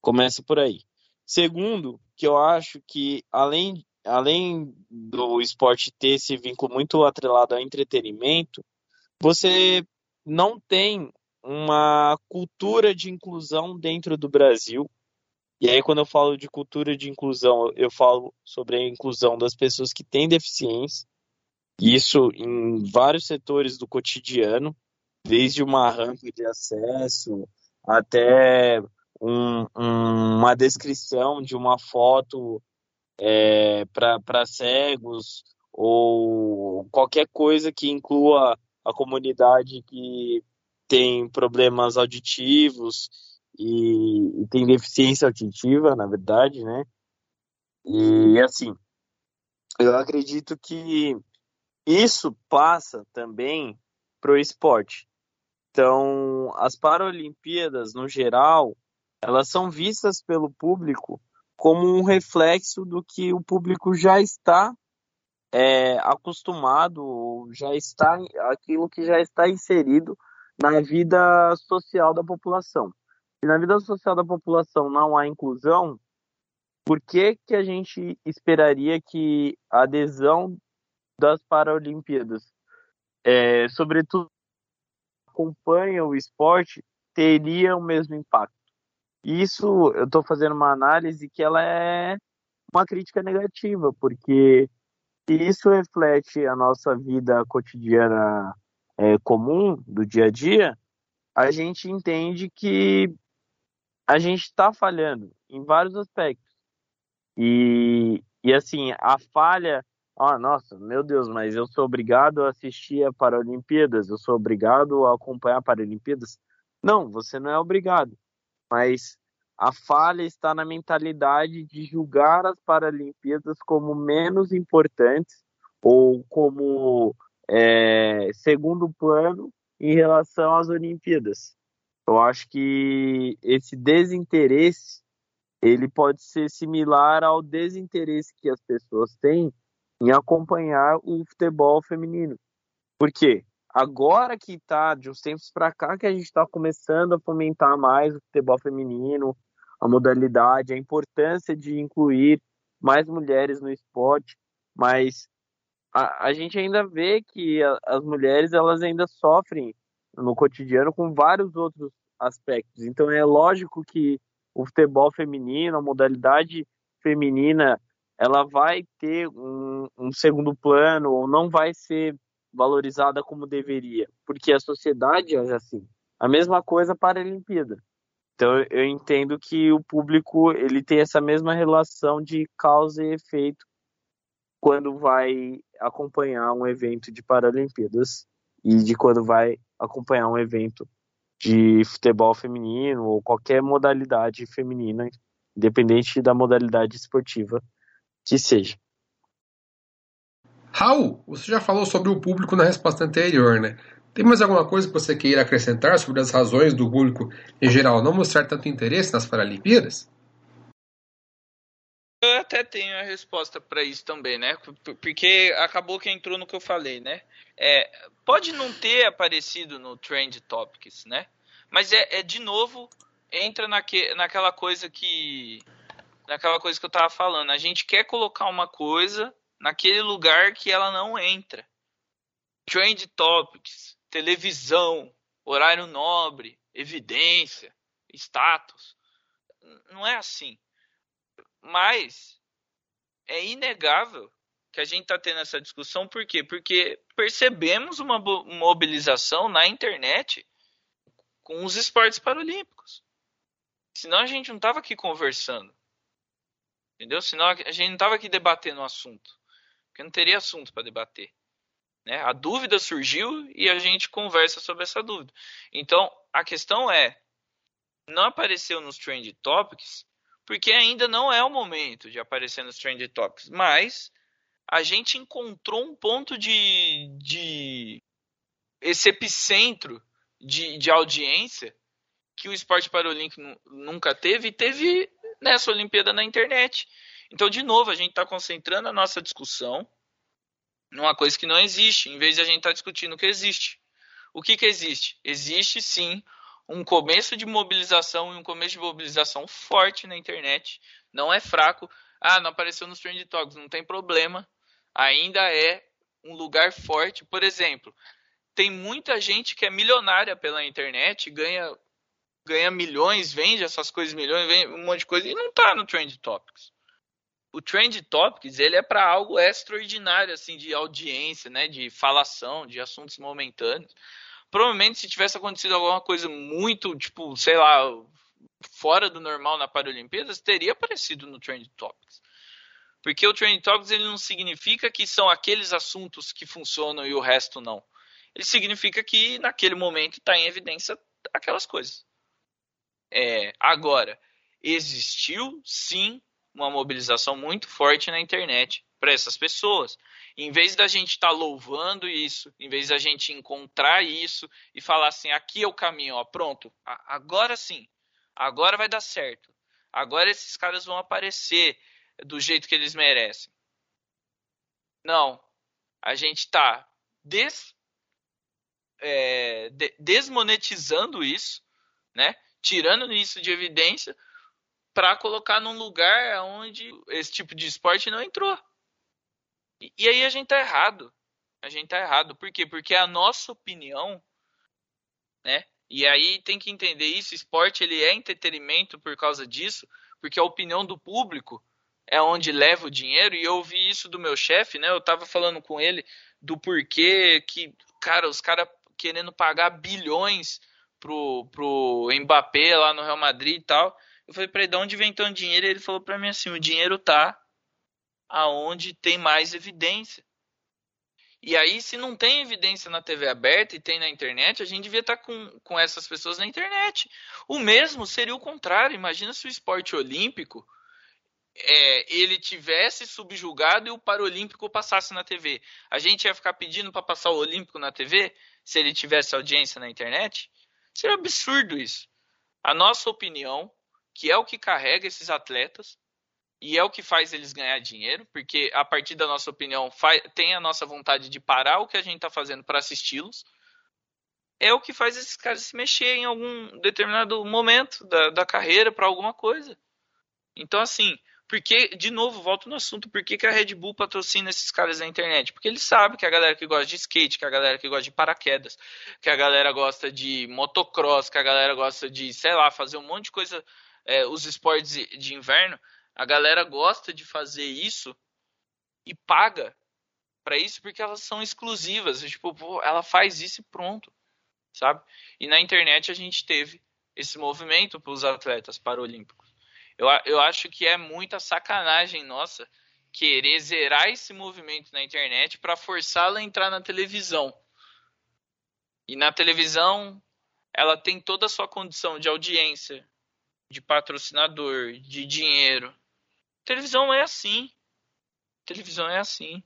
Começa por aí. Segundo, que eu acho que além, além do esporte ter esse vínculo muito atrelado ao entretenimento, você não tem uma cultura de inclusão dentro do Brasil. E aí, quando eu falo de cultura de inclusão, eu falo sobre a inclusão das pessoas que têm deficiência, isso em vários setores do cotidiano, desde uma rampa de acesso até um, um, uma descrição de uma foto é, para cegos ou qualquer coisa que inclua a comunidade que tem problemas auditivos e, e tem deficiência auditiva, na verdade, né? E assim, eu acredito que isso passa também para o esporte. Então, as Paralimpíadas, no geral, elas são vistas pelo público como um reflexo do que o público já está é, acostumado, já está aquilo que já está inserido na vida social da população. Se na vida social da população não há inclusão, por que, que a gente esperaria que a adesão das Paralimpíadas, é, sobretudo acompanha o esporte, teria o mesmo impacto? Isso eu estou fazendo uma análise que ela é uma crítica negativa, porque isso reflete a nossa vida cotidiana é, comum, do dia a dia, a gente entende que a gente está falhando em vários aspectos. E, e assim, a falha, ah, nossa, meu Deus, mas eu sou obrigado a assistir a Paralimpíadas, eu sou obrigado a acompanhar a Paralimpíadas. Não, você não é obrigado. Mas a falha está na mentalidade de julgar as Paralimpíadas como menos importantes ou como é, segundo plano em relação às Olimpíadas. Eu acho que esse desinteresse ele pode ser similar ao desinteresse que as pessoas têm em acompanhar o futebol feminino. Por quê? Agora que está de uns tempos para cá que a gente está começando a fomentar mais o futebol feminino, a modalidade, a importância de incluir mais mulheres no esporte, mas a, a gente ainda vê que a, as mulheres elas ainda sofrem no cotidiano com vários outros aspectos. Então é lógico que o futebol feminino, a modalidade feminina, ela vai ter um, um segundo plano ou não vai ser valorizada como deveria, porque a sociedade é assim. A mesma coisa para a Olimpíada. Então eu entendo que o público ele tem essa mesma relação de causa e efeito quando vai acompanhar um evento de Paralimpíadas e de quando vai acompanhar um evento de futebol feminino ou qualquer modalidade feminina, independente da modalidade esportiva que seja. Raul, você já falou sobre o público na resposta anterior, né? Tem mais alguma coisa que você queira acrescentar sobre as razões do público em geral não mostrar tanto interesse nas Paralimpíadas? Eu até tenho a resposta para isso também, né? Porque acabou que entrou no que eu falei, né? É, pode não ter aparecido no Trend Topics, né? Mas é, é de novo entra naque, naquela coisa que naquela coisa que eu tava falando. A gente quer colocar uma coisa naquele lugar que ela não entra. Trend Topics televisão, horário nobre, evidência, status. Não é assim. Mas é inegável que a gente está tendo essa discussão, por quê? Porque percebemos uma mobilização na internet com os esportes paralímpicos. Senão a gente não estava aqui conversando. Entendeu? Senão a gente não estava aqui debatendo o assunto. Porque não teria assunto para debater. Né? A dúvida surgiu e a gente conversa sobre essa dúvida. Então, a questão é: não apareceu nos Trend Topics porque ainda não é o momento de aparecer nos Trend Topics, mas a gente encontrou um ponto de, de esse epicentro de, de audiência que o esporte paralímpico nunca teve e teve nessa Olimpíada na internet. Então, de novo, a gente está concentrando a nossa discussão numa coisa que não existe, em vez de a gente estar tá discutindo o que existe. O que, que existe? Existe sim um começo de mobilização e um começo de mobilização forte na internet. Não é fraco. Ah, não apareceu nos Trend Talks, não tem problema. Ainda é um lugar forte. Por exemplo, tem muita gente que é milionária pela internet, ganha ganha milhões, vende essas coisas milhões, vende um monte de coisa e não está no Trend Topics o Trend Topics ele é para algo extraordinário assim de audiência, né, de falação, de assuntos momentâneos. Provavelmente se tivesse acontecido alguma coisa muito, tipo, sei lá, fora do normal na Paralimpíadas, teria aparecido no Trend Topics. Porque o Trend Topics ele não significa que são aqueles assuntos que funcionam e o resto não. Ele significa que naquele momento está em evidência aquelas coisas. É, agora, existiu sim uma mobilização muito forte na internet para essas pessoas. Em vez da gente estar tá louvando isso, em vez da gente encontrar isso e falar assim, aqui é o caminho, ó, pronto, agora sim, agora vai dar certo. Agora esses caras vão aparecer do jeito que eles merecem. Não, a gente está des, é, de, desmonetizando isso, né? Tirando isso de evidência para colocar num lugar onde esse tipo de esporte não entrou. E, e aí a gente tá errado. A gente tá errado. Por quê? Porque a nossa opinião, né? E aí tem que entender isso, esporte ele é entretenimento por causa disso, porque a opinião do público é onde leva o dinheiro, e eu ouvi isso do meu chefe, né? Eu tava falando com ele do porquê que, cara, os caras querendo pagar bilhões pro, pro Mbappé lá no Real Madrid e tal. Eu falei para ele, de onde vem tanto dinheiro? E ele falou para mim assim, o dinheiro tá aonde tem mais evidência. E aí, se não tem evidência na TV aberta e tem na internet, a gente devia estar tá com, com essas pessoas na internet. O mesmo seria o contrário. Imagina se o esporte olímpico é, ele tivesse subjugado e o Paralímpico passasse na TV. A gente ia ficar pedindo para passar o Olímpico na TV se ele tivesse audiência na internet? Seria absurdo isso. A nossa opinião que é o que carrega esses atletas e é o que faz eles ganhar dinheiro, porque a partir da nossa opinião tem a nossa vontade de parar o que a gente está fazendo para assisti-los, é o que faz esses caras se mexer em algum determinado momento da, da carreira para alguma coisa. Então, assim, porque, de novo, volto no assunto, por que, que a Red Bull patrocina esses caras na internet? Porque eles sabem que a galera que gosta de skate, que a galera que gosta de paraquedas, que a galera gosta de motocross, que a galera gosta de, sei lá, fazer um monte de coisa é, os esportes de inverno, a galera gosta de fazer isso e paga para isso porque elas são exclusivas. Tipo, pô, ela faz isso e pronto, sabe? E na internet a gente teve esse movimento para os atletas paralímpicos. Eu, eu acho que é muita sacanagem nossa querer zerar esse movimento na internet para forçá-la a entrar na televisão. E na televisão, ela tem toda a sua condição de audiência, de patrocinador, de dinheiro. Televisão é assim. Televisão é assim.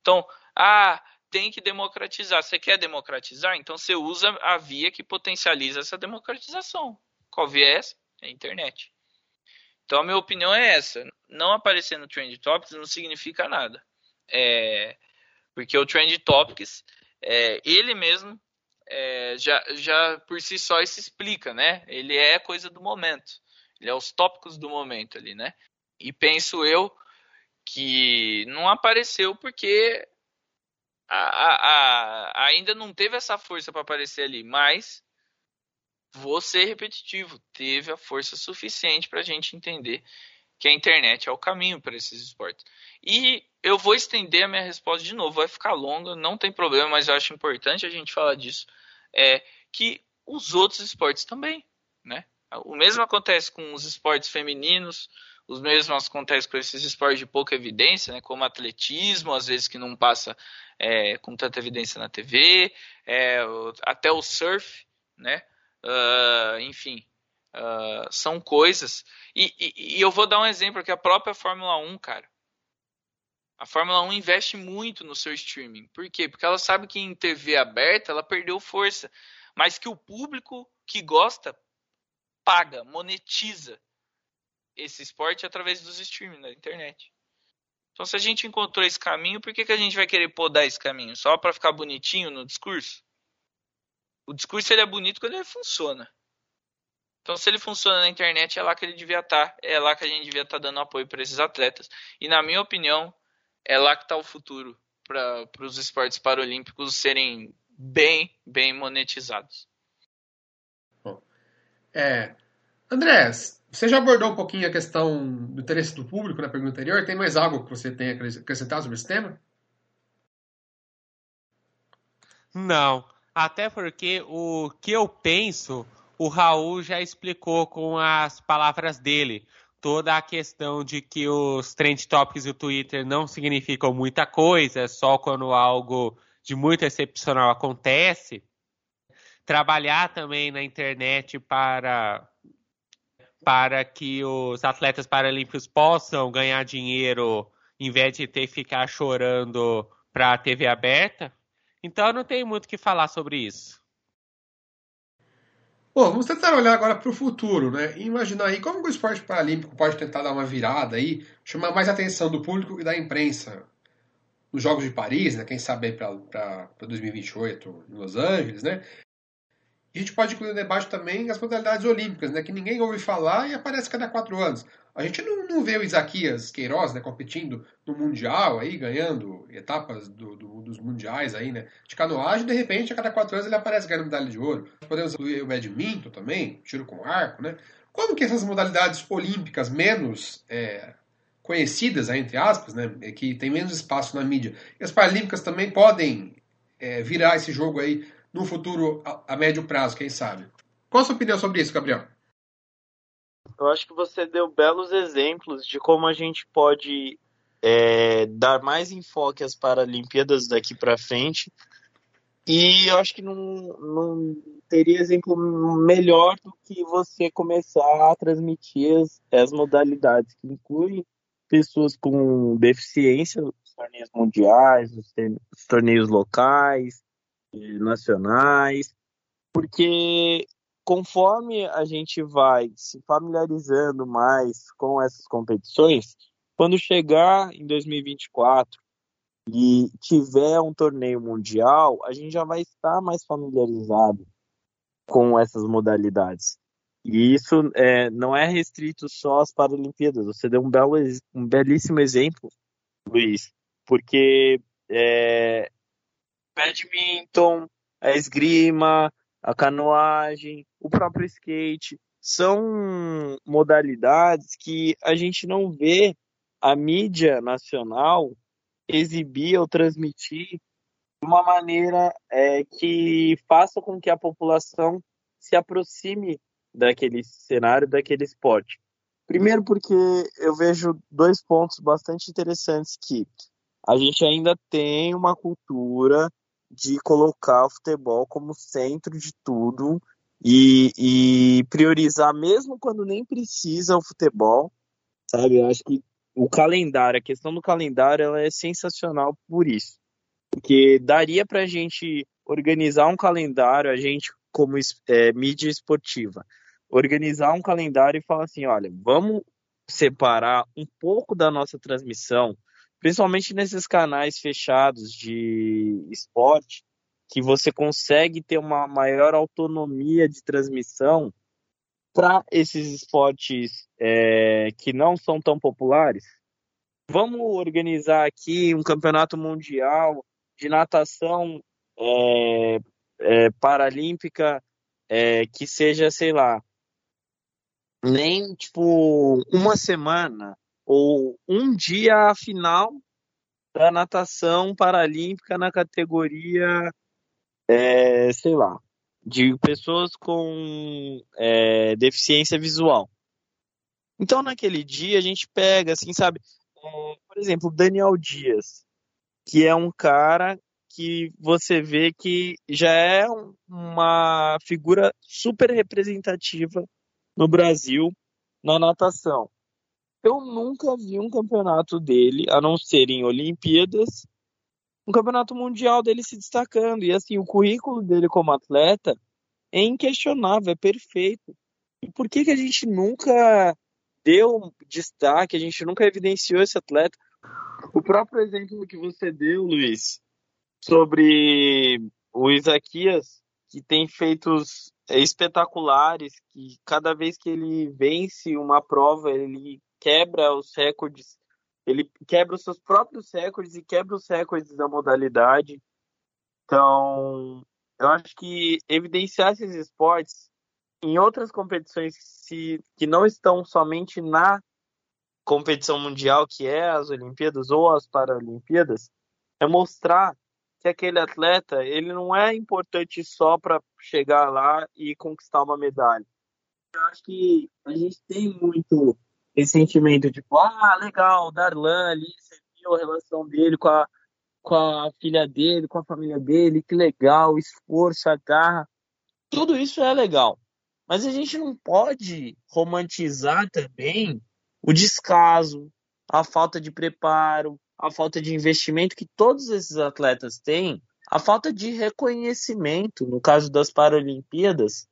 Então, ah, tem que democratizar. Você quer democratizar? Então você usa a via que potencializa essa democratização. Qual via é essa? É a internet. Então a minha opinião é essa. Não aparecer no Trend Topics não significa nada. É, porque o Trend Topics, é, ele mesmo é, já, já por si só isso explica, né? Ele é coisa do momento. Ele é os tópicos do momento ali, né? E penso eu que não apareceu porque a, a, a, ainda não teve essa força para aparecer ali, mas vou ser repetitivo, teve a força suficiente para a gente entender que a internet é o caminho para esses esportes. E eu vou estender a minha resposta de novo, vai ficar longa, não tem problema, mas eu acho importante a gente falar disso é que os outros esportes também, né? O mesmo acontece com os esportes femininos, os mesmos acontece com esses esportes de pouca evidência, né? Como atletismo, às vezes que não passa é, com tanta evidência na TV, é, até o surf, né? Uh, enfim, uh, são coisas. E, e, e, eu vou dar um exemplo que a própria Fórmula 1, cara. A Fórmula 1 investe muito no seu streaming. Por quê? Porque ela sabe que em TV aberta ela perdeu força, mas que o público que gosta paga, monetiza esse esporte através dos streaming da internet. Então, se a gente encontrou esse caminho, por que, que a gente vai querer podar esse caminho? Só para ficar bonitinho no discurso? O discurso ele é bonito quando ele funciona. Então, se ele funciona na internet, é lá que ele devia estar. Tá, é lá que a gente devia estar tá dando apoio para esses atletas. E, na minha opinião, é lá que está o futuro para os esportes paralímpicos serem bem, bem monetizados. É, André, você já abordou um pouquinho a questão do interesse do público na pergunta anterior? Tem mais algo que você tem a acrescentar sobre esse tema? Não, até porque o que eu penso, o Raul já explicou com as palavras dele toda a questão de que os trend topics do Twitter não significam muita coisa, só quando algo de muito excepcional acontece. Trabalhar também na internet para para que os atletas paralímpicos possam ganhar dinheiro em vez de ter que ficar chorando para a TV aberta. Então não tem muito o que falar sobre isso. Bom, vamos tentar olhar agora para o futuro, né? E imaginar aí como o esporte paralímpico pode tentar dar uma virada aí, chamar mais atenção do público e da imprensa nos Jogos de Paris, né? Quem sabe para 2028 em Los Angeles, né? A gente pode incluir no debate também as modalidades olímpicas, né? Que ninguém ouve falar e aparece cada quatro anos. A gente não, não vê o Isaquias Queiroz né, competindo no Mundial, aí, ganhando etapas do, do, dos mundiais aí, né? De canoagem, de repente, a cada quatro anos ele aparece ganhando medalha de ouro. Podemos incluir o badminton também, tiro com arco, né? Como que essas modalidades olímpicas menos é, conhecidas, entre aspas, né? Que tem menos espaço na mídia, e as paralímpicas também podem é, virar esse jogo aí no futuro a, a médio prazo, quem sabe? Qual a sua opinião sobre isso, Gabriel? Eu acho que você deu belos exemplos de como a gente pode é, dar mais enfoque às Paralimpíadas daqui para frente. E eu acho que não, não teria exemplo melhor do que você começar a transmitir as, as modalidades que incluem pessoas com deficiência, os torneios mundiais, os, os torneios locais, nacionais, porque conforme a gente vai se familiarizando mais com essas competições, quando chegar em 2024 e tiver um torneio mundial, a gente já vai estar mais familiarizado com essas modalidades. E isso é, não é restrito só às Paralimpíadas. Você deu um, belo, um belíssimo exemplo, Luiz, porque é, badminton, a esgrima, a canoagem, o próprio skate, são modalidades que a gente não vê a mídia nacional exibir ou transmitir de uma maneira é, que faça com que a população se aproxime daquele cenário, daquele esporte. Primeiro porque eu vejo dois pontos bastante interessantes que a gente ainda tem uma cultura de colocar o futebol como centro de tudo e, e priorizar mesmo quando nem precisa o futebol, sabe? Eu acho que o calendário, a questão do calendário, ela é sensacional por isso, porque daria para a gente organizar um calendário, a gente como é, mídia esportiva, organizar um calendário e falar assim, olha, vamos separar um pouco da nossa transmissão principalmente nesses canais fechados de esporte, que você consegue ter uma maior autonomia de transmissão para esses esportes é, que não são tão populares. Vamos organizar aqui um campeonato mundial de natação é, é, paralímpica é, que seja, sei lá, nem tipo uma semana ou um dia a final da natação paralímpica na categoria, é, sei lá, de pessoas com é, deficiência visual. Então, naquele dia, a gente pega, assim, sabe, é, por exemplo, Daniel Dias, que é um cara que você vê que já é uma figura super representativa no Brasil na natação. Eu nunca vi um campeonato dele, a não ser em Olimpíadas, um campeonato mundial dele se destacando. E assim, o currículo dele como atleta é inquestionável, é perfeito. E por que, que a gente nunca deu destaque, a gente nunca evidenciou esse atleta? O próprio exemplo que você deu, Luiz, sobre o Isaquias, que tem feitos espetaculares, que cada vez que ele vence uma prova, ele quebra os recordes, ele quebra os seus próprios recordes e quebra os recordes da modalidade. Então, eu acho que evidenciar esses esportes em outras competições se, que não estão somente na competição mundial, que é as Olimpíadas ou as Paralimpíadas, é mostrar que aquele atleta ele não é importante só para chegar lá e conquistar uma medalha. Eu acho que a gente tem muito esse sentimento de, tipo, ah, legal, Darlan ali, você viu a relação dele com a, com a filha dele, com a família dele, que legal, esforço, a garra. Tudo isso é legal. Mas a gente não pode romantizar também o descaso, a falta de preparo, a falta de investimento que todos esses atletas têm, a falta de reconhecimento, no caso das Paralimpíadas.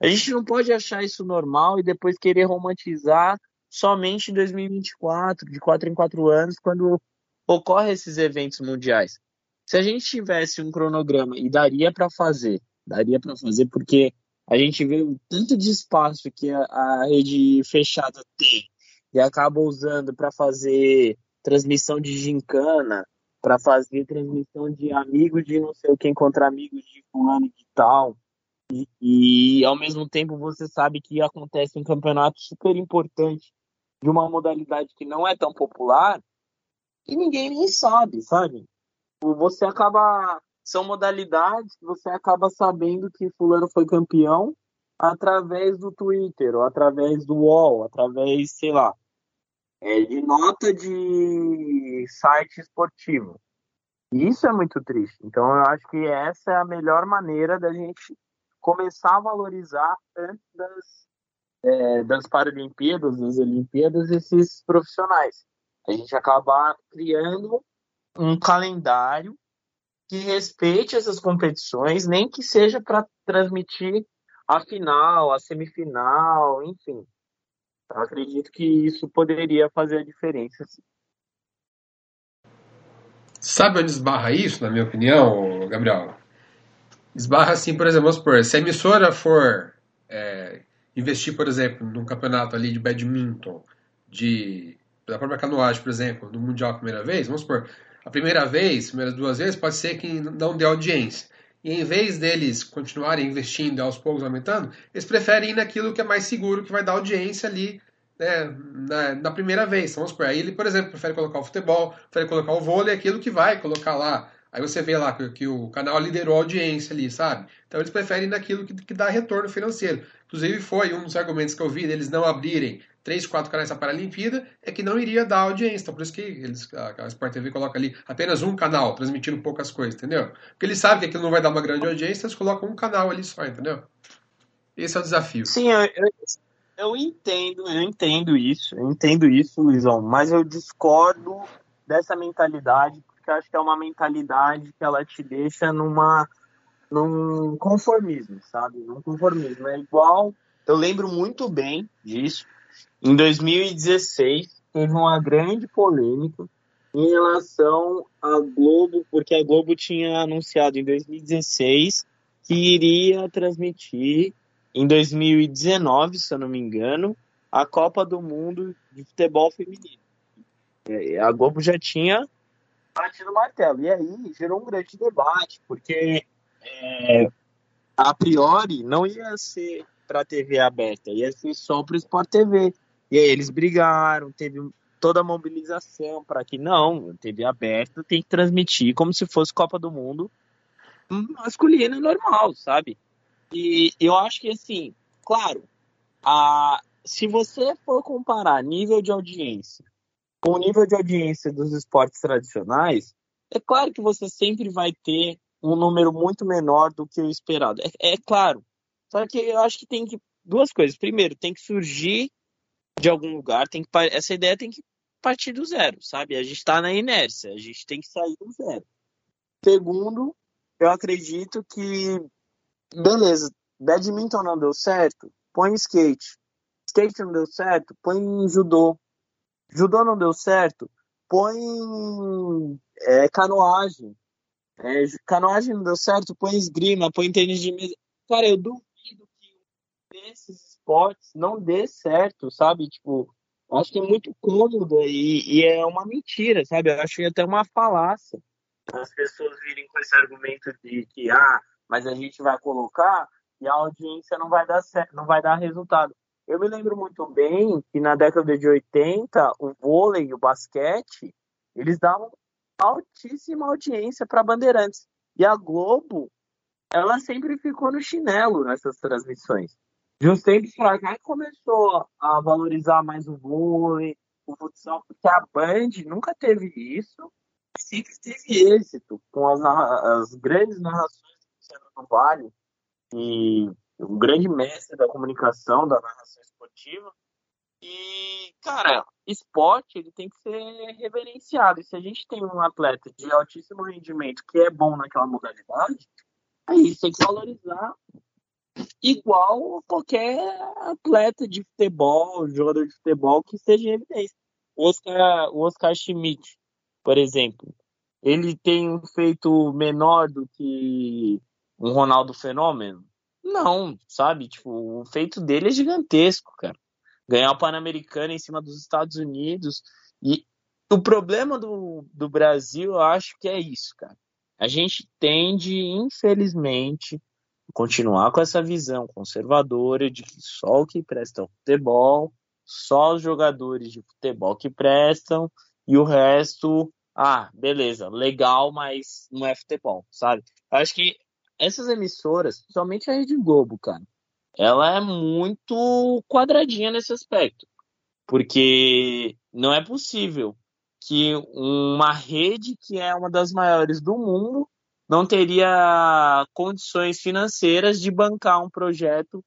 A gente não pode achar isso normal e depois querer romantizar somente em 2024, de quatro em quatro anos, quando ocorrem esses eventos mundiais. Se a gente tivesse um cronograma e daria para fazer, daria para fazer porque a gente vê o tanto de espaço que a, a rede fechada tem e acaba usando para fazer transmissão de gincana, para fazer transmissão de amigos de não sei o que contra amigos de fulano de tal. E, e ao mesmo tempo você sabe que acontece um campeonato super importante de uma modalidade que não é tão popular e ninguém nem sabe, sabe? Você acaba são modalidades que você acaba sabendo que fulano foi campeão através do Twitter, ou através do UOL, através, sei lá, é, de nota de site esportivo. Isso é muito triste. Então eu acho que essa é a melhor maneira da gente começar a valorizar antes das, é, das Paralimpíadas, das Olimpíadas, esses profissionais. A gente acabar criando um calendário que respeite essas competições, nem que seja para transmitir a final, a semifinal, enfim. Eu acredito que isso poderia fazer a diferença. Sabe onde esbarra isso, na minha opinião, Gabriel? Esbarra assim, por exemplo, vamos supor, se a emissora for é, investir, por exemplo, num campeonato ali de badminton, de, da própria canoagem, por exemplo, no Mundial a primeira vez, vamos supor, a primeira vez, primeiras duas vezes, pode ser que não dê audiência. E em vez deles continuarem investindo aos poucos aumentando, eles preferem ir naquilo que é mais seguro, que vai dar audiência ali né, na, na, primeira vez. Então, vamos supor, aí ele, por exemplo, prefere colocar o futebol, prefere colocar o vôlei, aquilo que vai colocar lá. Aí você vê lá que, que o canal liderou a audiência ali, sabe? Então eles preferem naquilo que, que dá retorno financeiro. Inclusive foi um dos argumentos que eu vi deles não abrirem três, quatro canais da Paralimpíada, é que não iria dar audiência. Então, por isso que eles, a, a Sport TV coloca ali apenas um canal, transmitindo poucas coisas, entendeu? Porque eles sabem que aquilo não vai dar uma grande audiência, eles colocam um canal ali só, entendeu? Esse é o desafio. Sim, eu, eu, eu entendo, eu entendo isso, eu entendo isso, Luizão, mas eu discordo dessa mentalidade, porque acho que é uma mentalidade que ela te deixa numa num conformismo, sabe? Num conformismo. É igual. Eu lembro muito bem disso. Em 2016, teve uma grande polêmica em relação à Globo, porque a Globo tinha anunciado em 2016 que iria transmitir em 2019, se eu não me engano, a Copa do Mundo de futebol feminino. É, a Globo já tinha batido o martelo. E aí gerou um grande debate, porque é, a priori não ia ser para TV aberta, ia ser só para o Sport TV. E aí eles brigaram, teve toda a mobilização para que não, TV aberta tem que transmitir como se fosse Copa do Mundo masculina normal, sabe? E eu acho que assim, claro, a, se você for comparar nível de audiência com o nível de audiência dos esportes tradicionais, é claro que você sempre vai ter um número muito menor do que o esperado. É, é claro. Só que eu acho que tem que. Duas coisas. Primeiro, tem que surgir de algum lugar, tem que, essa ideia tem que partir do zero, sabe? A gente está na inércia, a gente tem que sair do zero. Segundo, eu acredito que, beleza, badminton não deu certo, põe skate. Skate não deu certo, põe judô. Judô não deu certo, põe é, canoagem. É, canoagem não deu certo, põe esgrima, põe tênis de mesa. Cara, eu duvido que desses esportes não dê certo, sabe? Tipo, acho que é muito cômodo e, e é uma mentira, sabe? Eu acho que é até uma falácia as pessoas virem com esse argumento de que, ah, mas a gente vai colocar e a audiência não vai dar certo, não vai dar resultado. Eu me lembro muito bem que na década de 80, o vôlei e o basquete, eles davam altíssima audiência para Bandeirantes. E a Globo, ela sempre ficou no chinelo nessas transmissões. De uns tempos pra cá começou a valorizar mais o vôlei, o futsal, porque a Band nunca teve isso, sempre teve êxito com as, as grandes narrações do do Vale, e o grande mestre da comunicação, da narração esportiva. E, cara, esporte ele tem que ser reverenciado. E se a gente tem um atleta de altíssimo rendimento que é bom naquela modalidade, aí tem que valorizar igual qualquer atleta de futebol, jogador de futebol que esteja em evidência. O Oscar, o Oscar Schmidt, por exemplo, ele tem um feito menor do que um Ronaldo Fenômeno? Não, sabe? Tipo, o feito dele é gigantesco, cara. Ganhar o Pan-Americano em cima dos Estados Unidos. E o problema do, do Brasil, eu acho que é isso, cara. A gente tende, infelizmente, continuar com essa visão conservadora de que só o que presta é o futebol, só os jogadores de futebol que prestam e o resto, ah, beleza, legal, mas não é futebol, sabe? Acho que essas emissoras, somente a Rede Globo, cara, ela é muito quadradinha nesse aspecto. Porque não é possível que uma rede que é uma das maiores do mundo não teria condições financeiras de bancar um projeto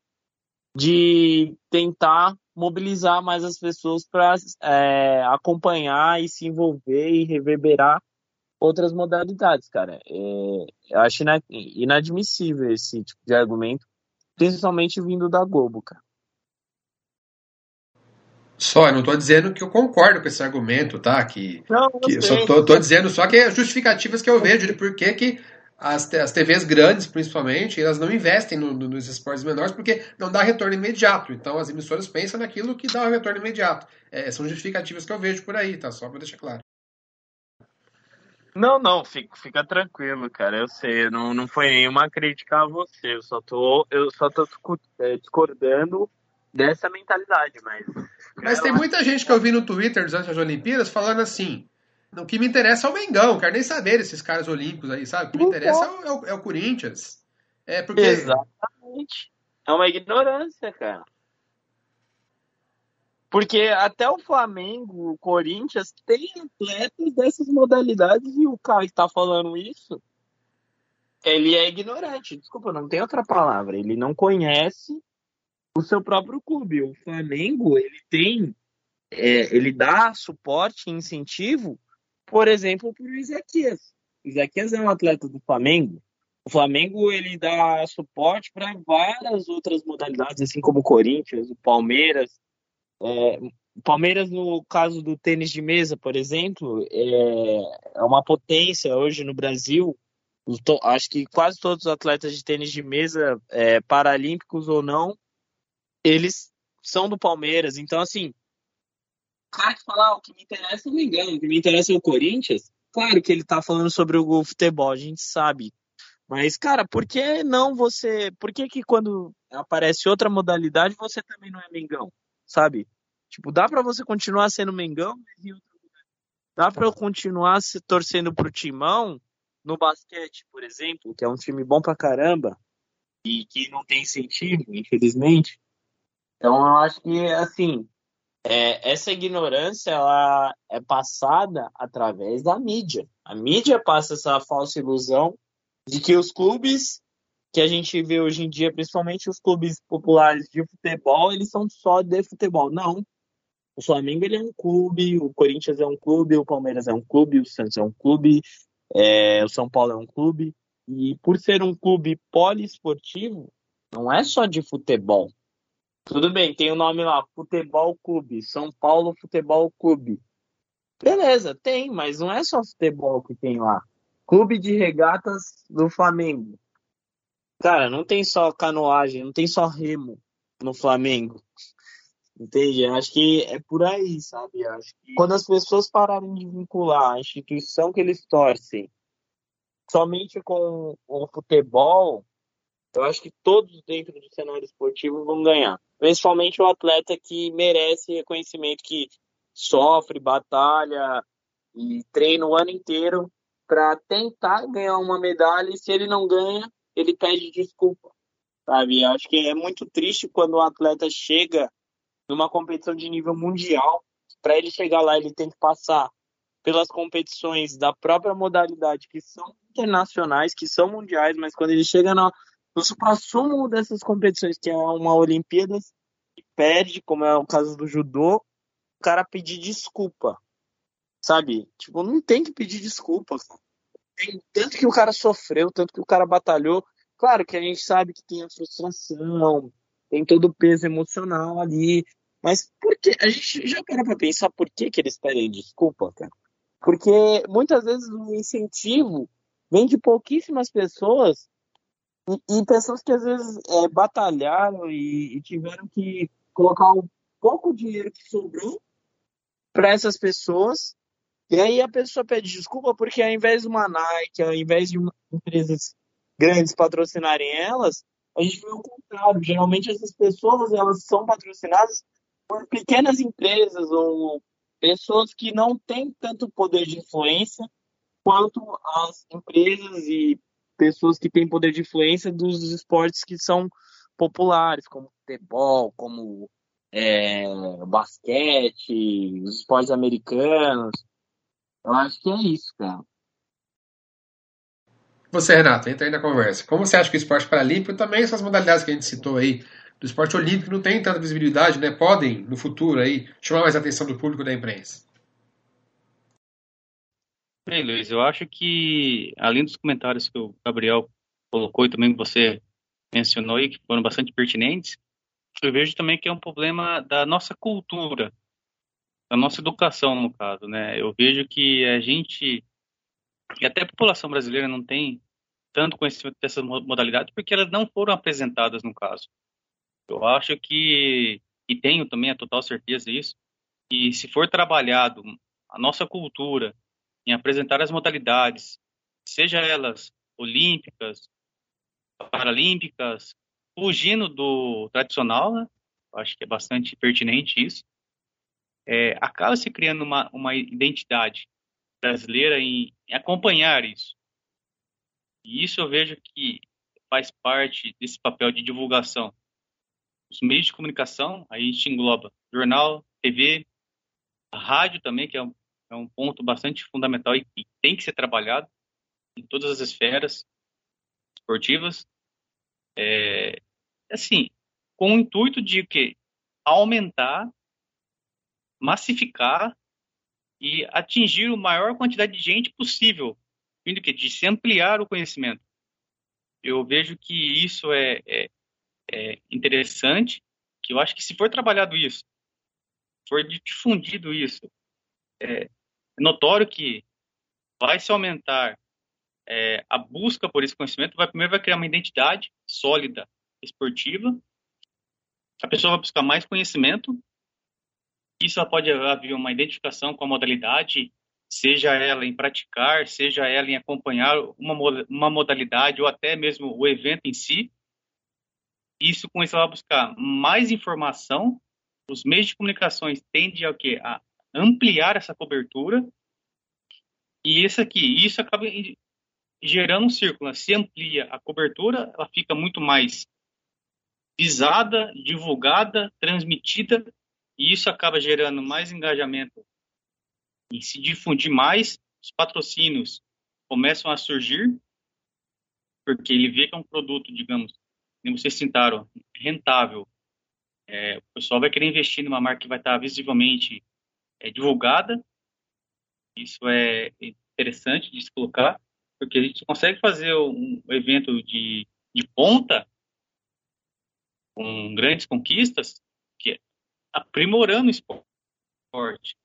de tentar mobilizar mais as pessoas para é, acompanhar e se envolver e reverberar outras modalidades, cara. É, eu acho inadmissível esse tipo de argumento, principalmente vindo da Globo, cara. Só, eu não estou dizendo que eu concordo com esse argumento, tá? Que, não, que eu só estou dizendo só que as justificativas que eu vejo de por que, que as, as TVs grandes, principalmente, elas não investem no, no, nos esportes menores porque não dá retorno imediato. Então as emissoras pensam naquilo que dá um retorno imediato. É, são justificativas que eu vejo por aí, tá? Só para deixar claro. Não, não, fica, fica tranquilo, cara. Eu sei, não, não foi nenhuma crítica a você. Eu só tô, eu só tô é, discordando dessa mentalidade, mas. Mas tem muita gente que eu vi no Twitter durante as Olimpíadas falando assim. O que me interessa é o Mengão, quero nem saber desses caras olímpicos aí, sabe? O que me interessa é o, é o, é o Corinthians. É porque. Exatamente. É uma ignorância, cara. Porque até o Flamengo, o Corinthians, tem atletas dessas modalidades e o cara que tá falando isso, ele é ignorante. Desculpa, não tem outra palavra. Ele não conhece o seu próprio clube. O Flamengo, ele tem, é, ele dá suporte e incentivo, por exemplo, para o Isaquias. O Isaquias é um atleta do Flamengo. O Flamengo, ele dá suporte para várias outras modalidades, assim como o Corinthians, o Palmeiras, é, Palmeiras, no caso do tênis de mesa, por exemplo, é, é uma potência hoje no Brasil. Acho que quase todos os atletas de tênis de mesa, é, paralímpicos ou não, eles são do Palmeiras. Então, assim, o cara que o que me interessa é o Mengão, o que me interessa é o Corinthians, claro que ele tá falando sobre o futebol, a gente sabe. Mas, cara, por que não você. Por que, que quando aparece outra modalidade você também não é Mengão? Sabe? Tipo, dá para você continuar sendo Mengão, dá para eu continuar se torcendo pro Timão no basquete, por exemplo, que é um time bom pra caramba e que não tem sentido, infelizmente. Então, eu acho que, assim, é, essa ignorância ela é passada através da mídia. A mídia passa essa falsa ilusão de que os clubes que a gente vê hoje em dia, principalmente os clubes populares de futebol, eles são só de futebol. Não. O Flamengo ele é um clube, o Corinthians é um clube, o Palmeiras é um clube, o Santos é um clube, é, o São Paulo é um clube. E por ser um clube poliesportivo, não é só de futebol. Tudo bem, tem o nome lá, Futebol Clube, São Paulo Futebol Clube. Beleza, tem, mas não é só futebol que tem lá. Clube de regatas do Flamengo. Cara, não tem só canoagem, não tem só remo no Flamengo. Entende? Acho que é por aí, sabe? Acho que quando as pessoas pararem de vincular a instituição que eles torcem somente com o futebol, eu acho que todos dentro do cenário esportivo vão ganhar. Principalmente o atleta que merece reconhecimento, que sofre, batalha, e treina o ano inteiro para tentar ganhar uma medalha e se ele não ganha, ele pede desculpa, sabe? Eu acho que é muito triste quando um atleta chega numa competição de nível mundial, para ele chegar lá ele tem que passar pelas competições da própria modalidade que são internacionais, que são mundiais, mas quando ele chega no, no supra-sumo dessas competições, que é uma Olimpíadas, perde, como é o caso do judô, o cara pedir desculpa. Sabe? Tipo, não tem que pedir desculpa. Tem, tanto que o cara sofreu, tanto que o cara batalhou. Claro que a gente sabe que tem a frustração, tem todo o peso emocional ali. Mas por que? A gente já para pra pensar por que, que eles pedem desculpa, cara. Porque muitas vezes o incentivo vem de pouquíssimas pessoas e, e pessoas que às vezes é, batalharam e, e, tiveram que colocar um pouco dinheiro que sobrou para essas pessoas. E aí a pessoa pede desculpa porque ao invés de uma Nike, ao invés de empresas grandes patrocinarem elas, a gente vê o contrário. Geralmente essas pessoas elas são patrocinadas por pequenas empresas ou pessoas que não têm tanto poder de influência quanto as empresas e pessoas que têm poder de influência dos esportes que são populares, como futebol, como é, basquete, os esportes americanos. Eu acho que é isso, cara. Você, Renato, entra aí na conversa. Como você acha que o esporte paralímpico também essas modalidades que a gente citou aí do esporte olímpico não tem tanta visibilidade, né? Podem, no futuro, aí, chamar mais a atenção do público da imprensa. Bem, Luiz, eu acho que, além dos comentários que o Gabriel colocou e também que você mencionou aí, que foram bastante pertinentes, eu vejo também que é um problema da nossa cultura, da nossa educação, no caso, né? Eu vejo que a gente, e até a população brasileira não tem tanto conhecimento dessas modalidades porque elas não foram apresentadas no caso. Eu acho que, e tenho também a total certeza disso, que se for trabalhado a nossa cultura em apresentar as modalidades, seja elas olímpicas, paralímpicas, fugindo do tradicional, né? acho que é bastante pertinente isso, é, acaba se criando uma, uma identidade brasileira em, em acompanhar isso. E isso eu vejo que faz parte desse papel de divulgação os meios de comunicação, aí a gente engloba jornal, TV, rádio também, que é um, é um ponto bastante fundamental e, e tem que ser trabalhado em todas as esferas esportivas. É, assim, com o intuito de que aumentar, massificar e atingir a maior quantidade de gente possível, vindo que de se ampliar o conhecimento. Eu vejo que isso é, é, é, interessante, que eu acho que se for trabalhado isso, for difundido isso, é, notório que vai se aumentar é, a busca por esse conhecimento, vai primeiro vai criar uma identidade sólida, esportiva, a pessoa vai buscar mais conhecimento, isso pode haver uma identificação com a modalidade, seja ela em praticar, seja ela em acompanhar uma, uma modalidade ou até mesmo o evento em si, isso com isso ela vai buscar mais informação. Os meios de comunicações tendem a, quê? a ampliar essa cobertura. E isso aqui, isso acaba gerando um círculo. Né? Se amplia a cobertura, ela fica muito mais visada, divulgada, transmitida, e isso acaba gerando mais engajamento e se difundir mais, os patrocínios começam a surgir, porque ele vê que é um produto, digamos, como vocês citaram, rentável. É, o pessoal vai querer investir numa marca que vai estar visivelmente é, divulgada. Isso é interessante de se colocar, porque a gente consegue fazer um evento de, de ponta com grandes conquistas, que é aprimorando o esporte,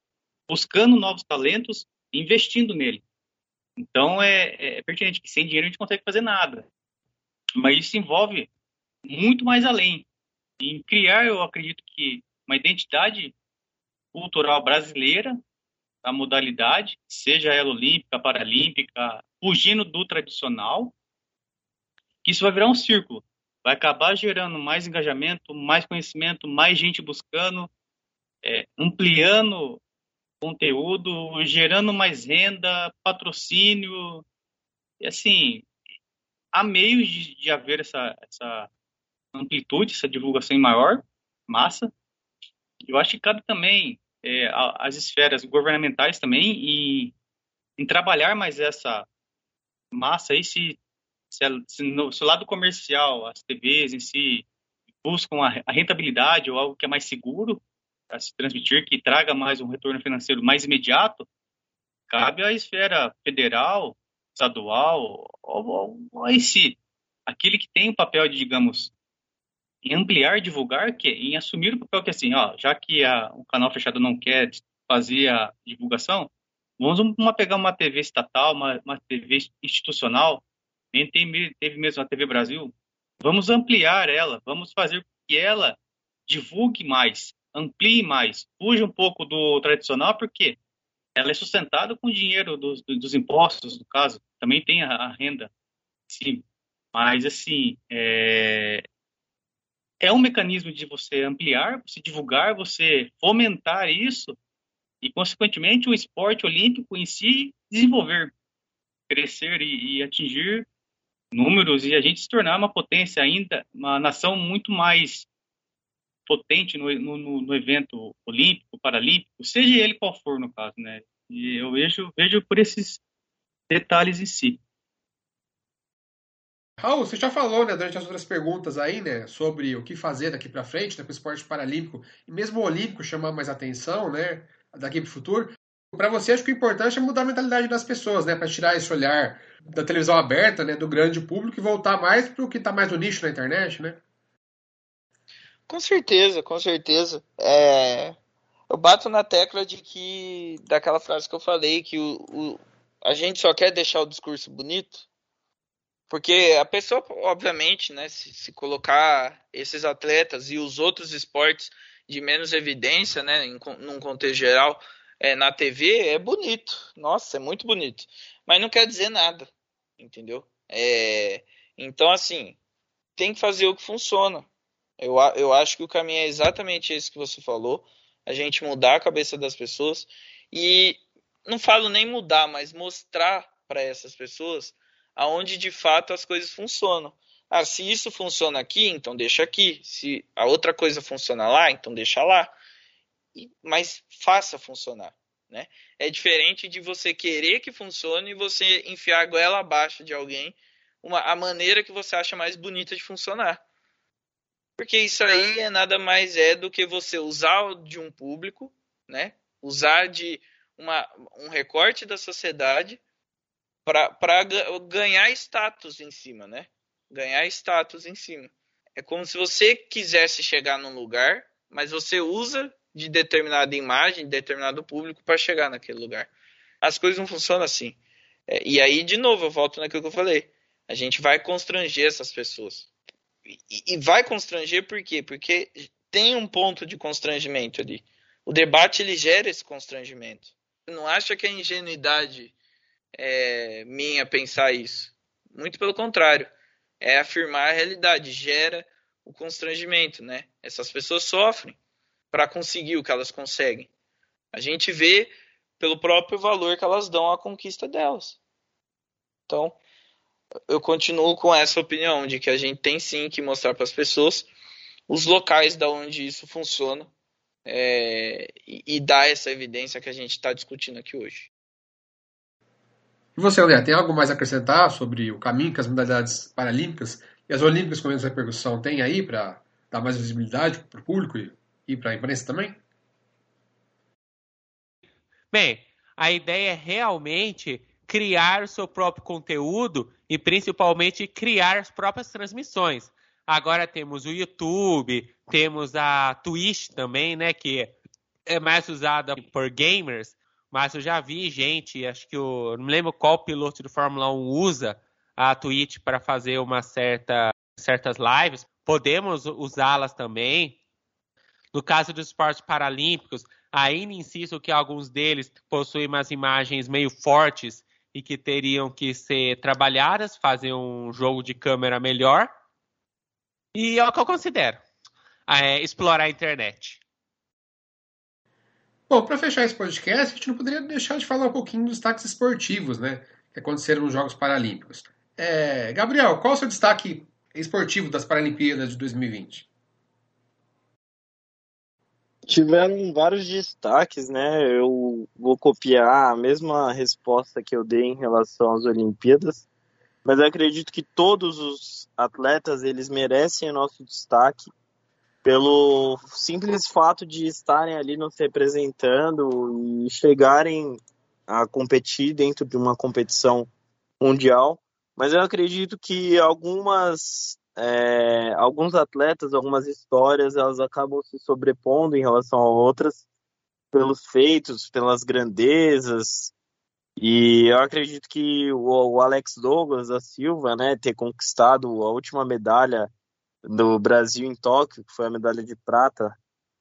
buscando novos talentos, investindo nele. Então é, é pertinente que sem dinheiro a gente não consegue fazer nada. Mas isso envolve muito mais além. Em criar, eu acredito que uma identidade cultural brasileira da modalidade, seja ela olímpica, paralímpica, fugindo do tradicional, isso vai virar um círculo. Vai acabar gerando mais engajamento, mais conhecimento, mais gente buscando, é, ampliando conteúdo, gerando mais renda, patrocínio. E assim, há meios de, de haver essa, essa amplitude, essa divulgação maior massa. Eu acho que cabe também é, as esferas governamentais também e em trabalhar mais essa massa aí, se, se, se, no, se o lado comercial, as TVs em si, buscam a, a rentabilidade ou algo que é mais seguro para se transmitir, que traga mais um retorno financeiro mais imediato, cabe à esfera federal, estadual, ou, ou, em si, aquele que tem o papel de, digamos, ampliar, divulgar, que em assumir o papel que assim, ó, já que a, o canal fechado não quer fazer a divulgação, vamos uma, pegar uma TV estatal, uma, uma TV institucional, nem teve mesmo a TV Brasil, vamos ampliar ela, vamos fazer que ela divulgue mais, amplie mais, fuja um pouco do tradicional, porque ela é sustentada com o dinheiro dos, dos impostos, no caso, também tem a, a renda, sim, mas assim, é, é um mecanismo de você ampliar, você divulgar, você fomentar isso e, consequentemente, o esporte olímpico em si desenvolver, crescer e, e atingir números e a gente se tornar uma potência ainda, uma nação muito mais potente no, no, no, evento olímpico, paralímpico, seja ele qual for no caso, né? E eu vejo, vejo por esses detalhes em si. Raul, você já falou, né, durante as outras perguntas aí, né, sobre o que fazer daqui para frente, né, para o esporte paralímpico e mesmo o olímpico chamar mais atenção, né, daqui para o futuro. Para você, acho que o importante é mudar a mentalidade das pessoas, né, para tirar esse olhar da televisão aberta, né, do grande público e voltar mais para o que está mais no nicho na internet, né? Com certeza, com certeza. É... Eu bato na tecla de que daquela frase que eu falei que o, o a gente só quer deixar o discurso bonito porque a pessoa, obviamente, né, se, se, colocar esses atletas e os outros esportes de menos evidência, né, em, num contexto geral, é, na TV, é bonito. Nossa, é muito bonito. Mas não quer dizer nada, entendeu? É, então, assim, tem que fazer o que funciona. Eu, eu acho que o caminho é exatamente esse que você falou. A gente mudar a cabeça das pessoas. E não falo nem mudar, mas mostrar para essas pessoas aonde de fato as coisas funcionam. Ah, se isso funciona aqui, então deixa aqui. Se a outra coisa funciona lá, então deixa lá. Mas faça funcionar. Né? É diferente de você querer que funcione e você enfiar a goela abaixo de alguém uma, a maneira que você acha mais bonita de funcionar. Porque isso aí é nada mais é do que você usar de um público, né? usar de uma, um recorte da sociedade para ganhar status em cima, né? Ganhar status em cima. É como se você quisesse chegar num lugar, mas você usa de determinada imagem, de determinado público para chegar naquele lugar. As coisas não funcionam assim. É, e aí, de novo, eu volto naquilo que eu falei. A gente vai constranger essas pessoas. E, e vai constranger por quê? Porque tem um ponto de constrangimento ali. O debate ele gera esse constrangimento. Não acha que a ingenuidade é, minha pensar isso. Muito pelo contrário. É afirmar a realidade, gera o constrangimento, né? Essas pessoas sofrem para conseguir o que elas conseguem. A gente vê pelo próprio valor que elas dão à conquista delas. Então, eu continuo com essa opinião de que a gente tem sim que mostrar para as pessoas os locais da onde isso funciona é, e, e dar essa evidência que a gente está discutindo aqui hoje. E você, André, tem algo mais a acrescentar sobre o caminho que as modalidades paralímpicas e as olímpicas com menos repercussão têm aí para dar mais visibilidade para o público e, e para a imprensa também? Bem, a ideia é realmente criar o seu próprio conteúdo e principalmente criar as próprias transmissões. Agora temos o YouTube, temos a Twitch também, né, que é mais usada por gamers, mas eu já vi gente, acho que o, não lembro qual piloto de Fórmula 1 usa a Twitch para fazer uma certa, certas lives. Podemos usá-las também. No caso dos esportes paralímpicos, ainda insisto que alguns deles possuem umas imagens meio fortes e que teriam que ser trabalhadas, fazer um jogo de câmera melhor. E é o que eu considero. É, explorar a internet. Bom, para fechar esse podcast, a gente não poderia deixar de falar um pouquinho dos destaques esportivos, né? Que aconteceram nos Jogos Paralímpicos. É, Gabriel, qual o seu destaque esportivo das Paralimpíadas de 2020? Tiveram vários destaques, né? Eu vou copiar a mesma resposta que eu dei em relação às Olimpíadas, mas eu acredito que todos os atletas eles merecem nosso destaque pelo simples fato de estarem ali nos representando e chegarem a competir dentro de uma competição mundial. Mas eu acredito que algumas é, alguns atletas, algumas histórias, elas acabam se sobrepondo em relação a outras pelos feitos, pelas grandezas. E eu acredito que o, o Alex Douglas da Silva, né, ter conquistado a última medalha do Brasil em Tóquio, que foi a medalha de prata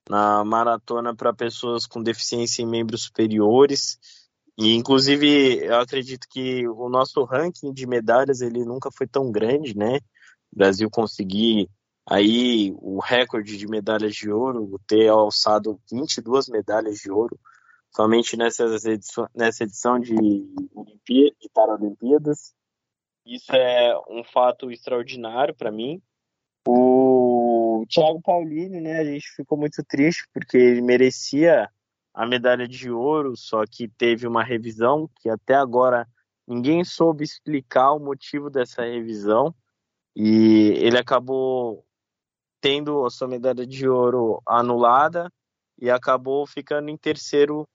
na maratona para pessoas com deficiência em membros superiores. E inclusive eu acredito que o nosso ranking de medalhas ele nunca foi tão grande, né? Brasil conseguir aí o recorde de medalhas de ouro, ter alçado 22 medalhas de ouro somente nessas edição, nessa edição de, de Paralimpíadas. Isso é um fato extraordinário para mim. O Thiago Paulini, né, a gente ficou muito triste porque ele merecia a medalha de ouro, só que teve uma revisão que até agora ninguém soube explicar o motivo dessa revisão e ele acabou tendo a sua medalha de ouro anulada e acabou ficando em terceiro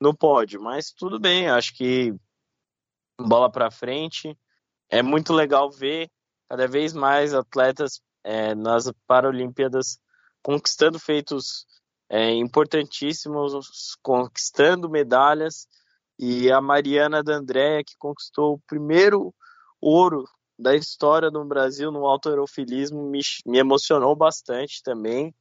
no pódio. Mas tudo bem, acho que bola para frente. É muito legal ver cada vez mais atletas é, nas Paralimpíadas conquistando feitos é, importantíssimos, conquistando medalhas. E a Mariana D'Andrea, que conquistou o primeiro ouro da história do Brasil no autoerofilismo, me, me emocionou bastante também.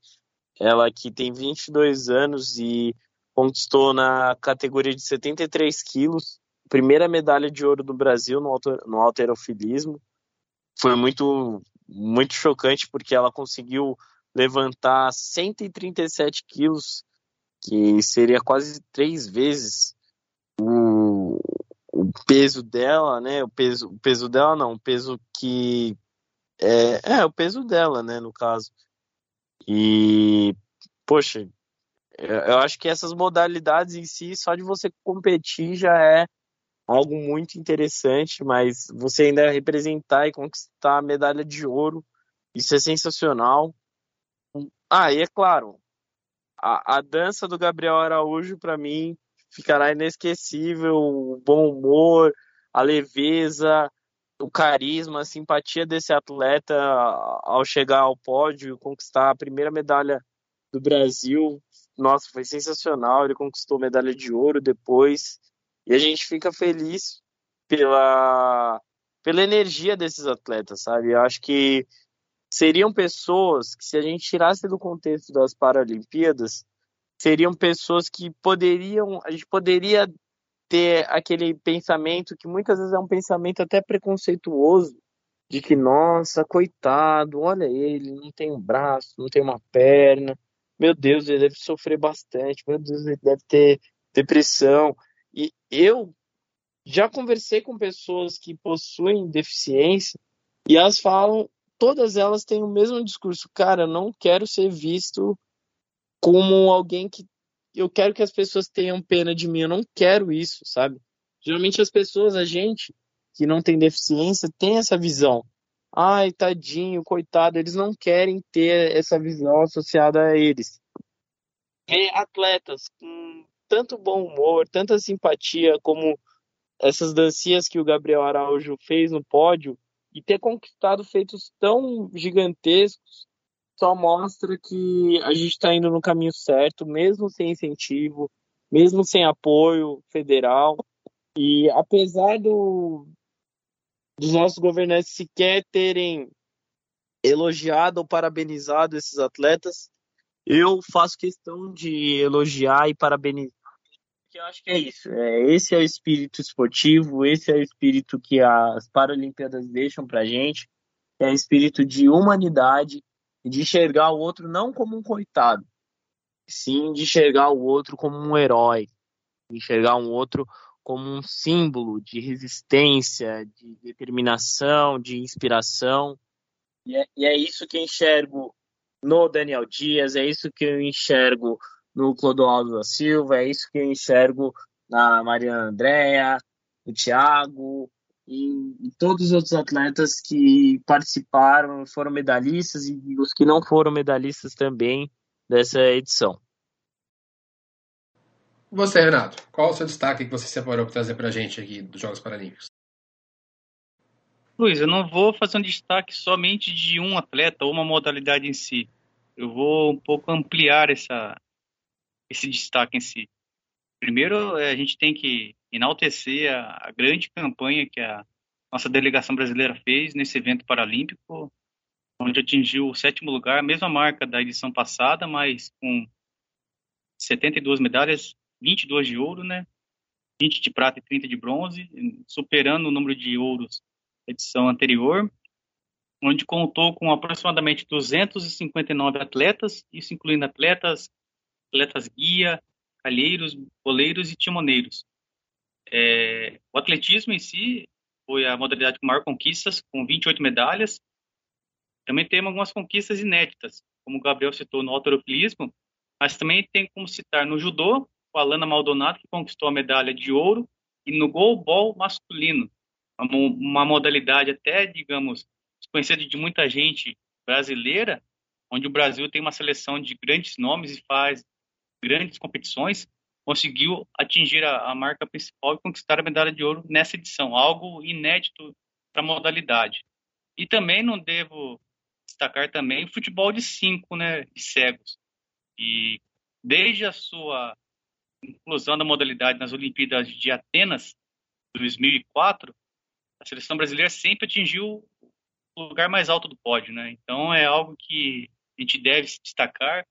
Ela que tem 22 anos e conquistou na categoria de 73 quilos, primeira medalha de ouro do Brasil no, auto, no alterofilismo. Foi muito, muito chocante porque ela conseguiu levantar 137 quilos, que seria quase três vezes o, o peso dela, né? O peso, o peso dela não, o peso que é, é o peso dela, né? No caso. E poxa, eu acho que essas modalidades em si, só de você competir já é algo muito interessante, mas você ainda representar e conquistar a medalha de ouro, isso é sensacional. Ah, e é claro, a, a dança do Gabriel Araújo, para mim, ficará inesquecível. O bom humor, a leveza, o carisma, a simpatia desse atleta ao chegar ao pódio, conquistar a primeira medalha do Brasil, nossa, foi sensacional. Ele conquistou medalha de ouro depois. E a gente fica feliz pela, pela energia desses atletas, sabe? Eu acho que seriam pessoas que, se a gente tirasse do contexto das Paralimpíadas, seriam pessoas que poderiam, a gente poderia ter aquele pensamento que muitas vezes é um pensamento até preconceituoso, de que, nossa, coitado, olha ele, não tem um braço, não tem uma perna, meu Deus, ele deve sofrer bastante, meu Deus, ele deve ter depressão. E eu já conversei com pessoas que possuem deficiência e elas falam, todas elas têm o mesmo discurso, cara, eu não quero ser visto como alguém que eu quero que as pessoas tenham pena de mim, eu não quero isso, sabe? Geralmente as pessoas, a gente que não tem deficiência, tem essa visão ai, tadinho, coitado, eles não querem ter essa visão associada a eles. Ver atletas com tanto bom humor, tanta simpatia como essas dancinhas que o Gabriel Araújo fez no pódio e ter conquistado feitos tão gigantescos só mostra que a gente está indo no caminho certo, mesmo sem incentivo, mesmo sem apoio federal. E apesar do, dos nossos governantes sequer terem elogiado ou parabenizado esses atletas, eu faço questão de elogiar e parabenizar, porque eu acho que é isso. É, esse é o espírito esportivo, esse é o espírito que as Paralimpíadas deixam pra gente, é o espírito de humanidade de enxergar o outro não como um coitado, sim de enxergar o outro como um herói, de enxergar um outro como um símbolo de resistência, de determinação, de inspiração. E é, e é isso que eu enxergo no Daniel Dias, é isso que eu enxergo no Clodoaldo da Silva, é isso que eu enxergo na Mariana Andréa, no Thiago, e, todos os outros atletas que participaram, foram medalhistas e os que não foram medalhistas também dessa edição. Você, Renato, qual o seu destaque que você separou para trazer para a gente aqui dos Jogos Paralímpicos? Luiz, eu não vou fazer um destaque somente de um atleta ou uma modalidade em si. Eu vou um pouco ampliar essa, esse destaque em si. Primeiro, é, a gente tem que enaltecer a, a grande campanha que a nossa delegação brasileira fez nesse evento paralímpico, onde atingiu o sétimo lugar, a mesma marca da edição passada, mas com 72 medalhas, 22 de ouro, né? 20 de prata e 30 de bronze, superando o número de ouros da edição anterior, onde contou com aproximadamente 259 atletas, isso incluindo atletas, atletas guia, calheiros, boleiros e timoneiros. É, o atletismo em si foi a modalidade com maior conquistas, com 28 medalhas. Também temos algumas conquistas inéditas, como o Gabriel citou no alterofilismo, mas também tem como citar no judô, com a Lana Maldonado, que conquistou a medalha de ouro, e no goalball masculino, uma, uma modalidade até, digamos, desconhecida de muita gente brasileira, onde o Brasil tem uma seleção de grandes nomes e faz grandes competições, conseguiu atingir a, a, marca principal e conquistar a medalha de ouro nessa edição, algo inédito para a modalidade. E também não devo destacar também o futebol de cinco, né, de cegos. E desde a sua inclusão da modalidade nas Olimpíadas de Atenas 2004, a seleção brasileira sempre atingiu o lugar mais alto do pódio, né? Então é algo que a gente deve destacar,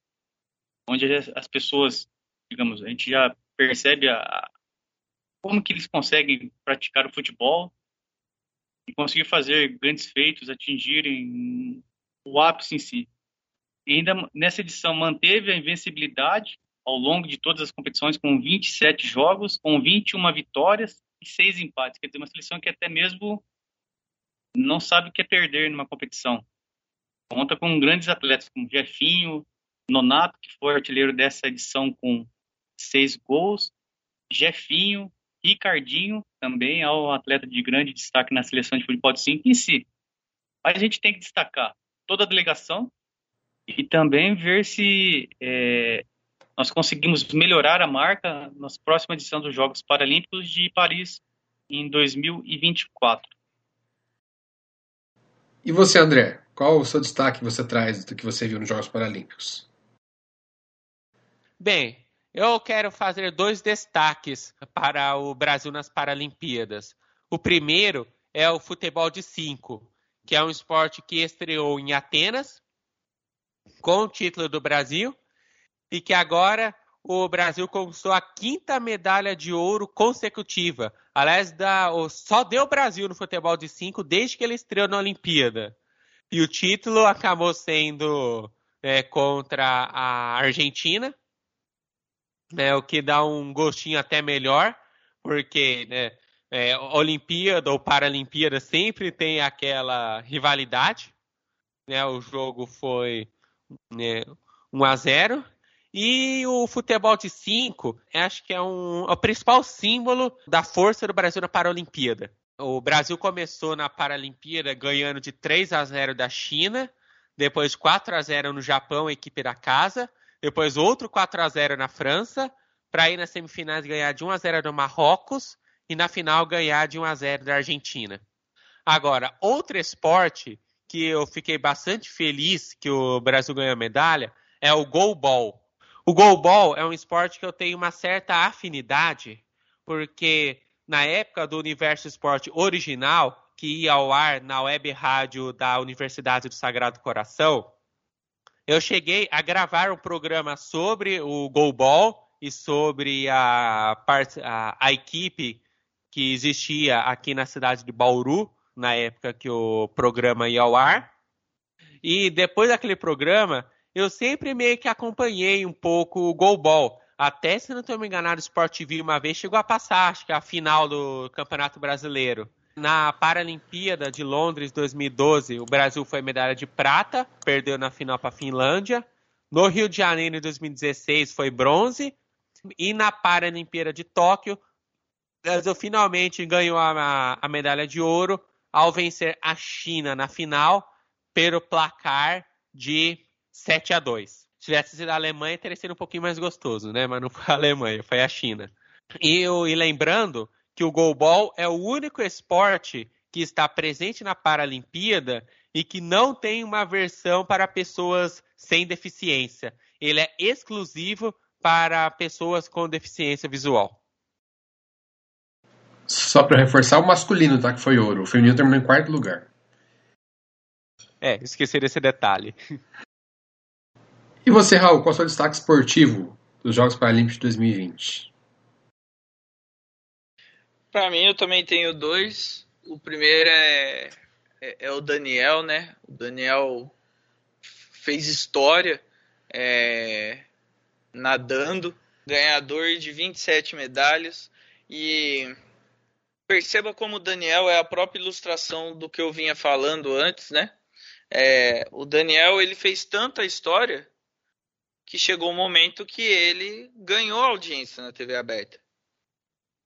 onde as pessoas digamos, a gente já percebe a, como que eles conseguem praticar o futebol e conseguir fazer grandes feitos, atingirem o ápice em si. E ainda nessa edição manteve a invencibilidade ao longo de todas as competições com 27 jogos, com 21 vitórias e 6 empates. Quer dizer, uma seleção que até mesmo não sabe o que é perder numa competição. Conta com grandes atletas como Jefinho, Nonato, que foi artilheiro dessa edição com seis gols. Jefinho, Ricardinho, também é um atleta de grande destaque na seleção de futebol de 5 em si. Mas a gente tem que destacar toda a delegação e também ver se é, nós conseguimos melhorar a marca na próxima edição dos Jogos Paralímpicos de Paris em 2024. E você, André? Qual o seu destaque que você traz do que você viu nos Jogos Paralímpicos? Bem, eu quero fazer dois destaques para o Brasil nas Paralimpíadas. O primeiro é o futebol de cinco, que é um esporte que estreou em Atenas com o título do Brasil e que agora o Brasil conquistou a quinta medalha de ouro consecutiva. Aliás, da, só deu Brasil no futebol de cinco desde que ele estreou na Olimpíada. E o título acabou sendo é, contra a Argentina, né, o que dá um gostinho até melhor, porque né, é, Olimpíada ou Paralimpíada sempre tem aquela rivalidade. Né, o jogo foi né, 1 a 0 e o futebol de 5, acho que é, um, é o principal símbolo da força do Brasil na Paralimpíada. O Brasil começou na Paralimpíada ganhando de 3 a 0 da China, depois 4 a 0 no Japão, equipe da casa, depois outro 4 a 0 na França, para ir nas semifinais ganhar de 1 a 0 do Marrocos e na final ganhar de 1 a 0 da Argentina. Agora, outro esporte que eu fiquei bastante feliz que o Brasil ganhou medalha é o goalball. O goalball é um esporte que eu tenho uma certa afinidade, porque na época do Universo Esporte original, que ia ao ar na web rádio da Universidade do Sagrado Coração, eu cheguei a gravar um programa sobre o goalball e sobre a, a, a equipe que existia aqui na cidade de Bauru, na época que o programa ia ao ar. E depois daquele programa, eu sempre meio que acompanhei um pouco o goalball. Até, se não estou me enganado, o Sport TV uma vez chegou a passar, acho que a final do Campeonato Brasileiro. Na Paralimpíada de Londres 2012, o Brasil foi medalha de prata, perdeu na final para a Finlândia. No Rio de Janeiro, em 2016, foi bronze. E na Paralimpíada de Tóquio, o Brasil finalmente ganhou a, a medalha de ouro ao vencer a China na final pelo placar de 7 a 2. Se tivesse sido a Alemanha, teria sido um pouquinho mais gostoso, né? Mas não foi a Alemanha, foi a China. E, e lembrando que o goalball é o único esporte que está presente na Paralimpíada e que não tem uma versão para pessoas sem deficiência. Ele é exclusivo para pessoas com deficiência visual. Só para reforçar, o masculino, tá? Que foi ouro. O feminino terminou em quarto lugar. É, esqueci desse detalhe. E você, Raul, qual é o seu destaque esportivo dos Jogos Paralímpicos de 2020? Para mim, eu também tenho dois. O primeiro é, é, é, o Daniel, né? O Daniel fez história é, nadando, ganhador de 27 medalhas. E perceba como o Daniel é a própria ilustração do que eu vinha falando antes, né? É, o Daniel ele fez tanta história que chegou um momento que ele ganhou audiência na TV aberta.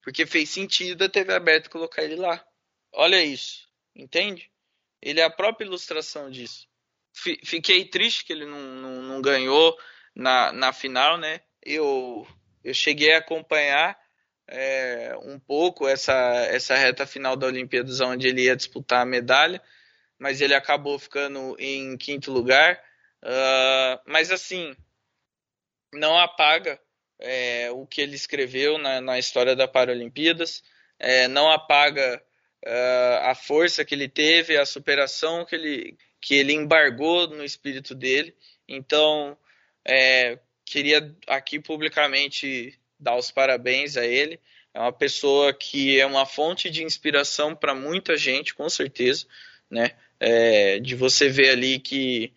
Porque fez sentido a TV aberta colocar ele lá. Olha isso, entende? Ele é a própria ilustração disso. Fiquei triste que ele não, não, não ganhou na, na final, né? Eu, eu cheguei a acompanhar é, um pouco essa, essa reta final da Olimpíadas, onde ele ia disputar a medalha, mas ele acabou ficando em quinto lugar. Uh, mas assim, não apaga é, o que ele escreveu na, na história da Paralimpíadas, é, não apaga uh, a força que ele teve, a superação que ele, que ele embargou no espírito dele. Então, é, queria aqui publicamente dar os parabéns a ele. É uma pessoa que é uma fonte de inspiração para muita gente, com certeza, né? É, de você ver ali que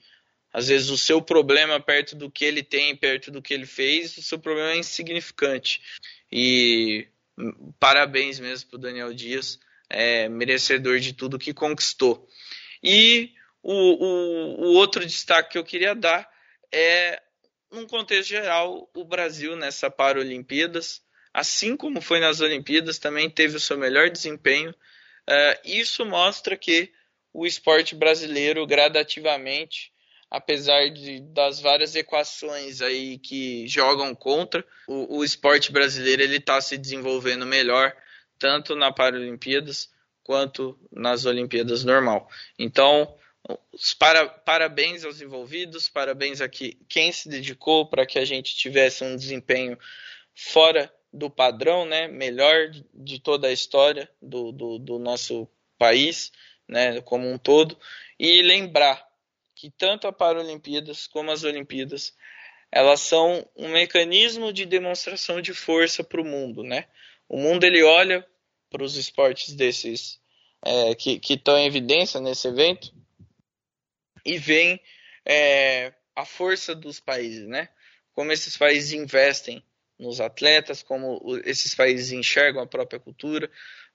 às vezes o seu problema perto do que ele tem, perto do que ele fez, o seu problema é insignificante. E parabéns mesmo para o Daniel Dias, é, merecedor de tudo que conquistou. E o, o, o outro destaque que eu queria dar é, num contexto geral, o Brasil nessa Paralimpíadas, assim como foi nas Olimpíadas, também teve o seu melhor desempenho. Uh, isso mostra que o esporte brasileiro gradativamente apesar de, das várias equações aí que jogam contra, o, o esporte brasileiro ele está se desenvolvendo melhor, tanto na Paralimpíadas quanto nas Olimpíadas normal. Então, para, parabéns aos envolvidos, parabéns a que, quem se dedicou para que a gente tivesse um desempenho fora do padrão, né, melhor de toda a história do, do, do nosso país, né, como um todo, e lembrar que tanto a Paralimpíadas como as Olimpíadas elas são um mecanismo de demonstração de força para o mundo, né? O mundo ele olha para os esportes desses é, que estão em evidência nesse evento e vem é, a força dos países, né? Como esses países investem nos atletas, como esses países enxergam a própria cultura,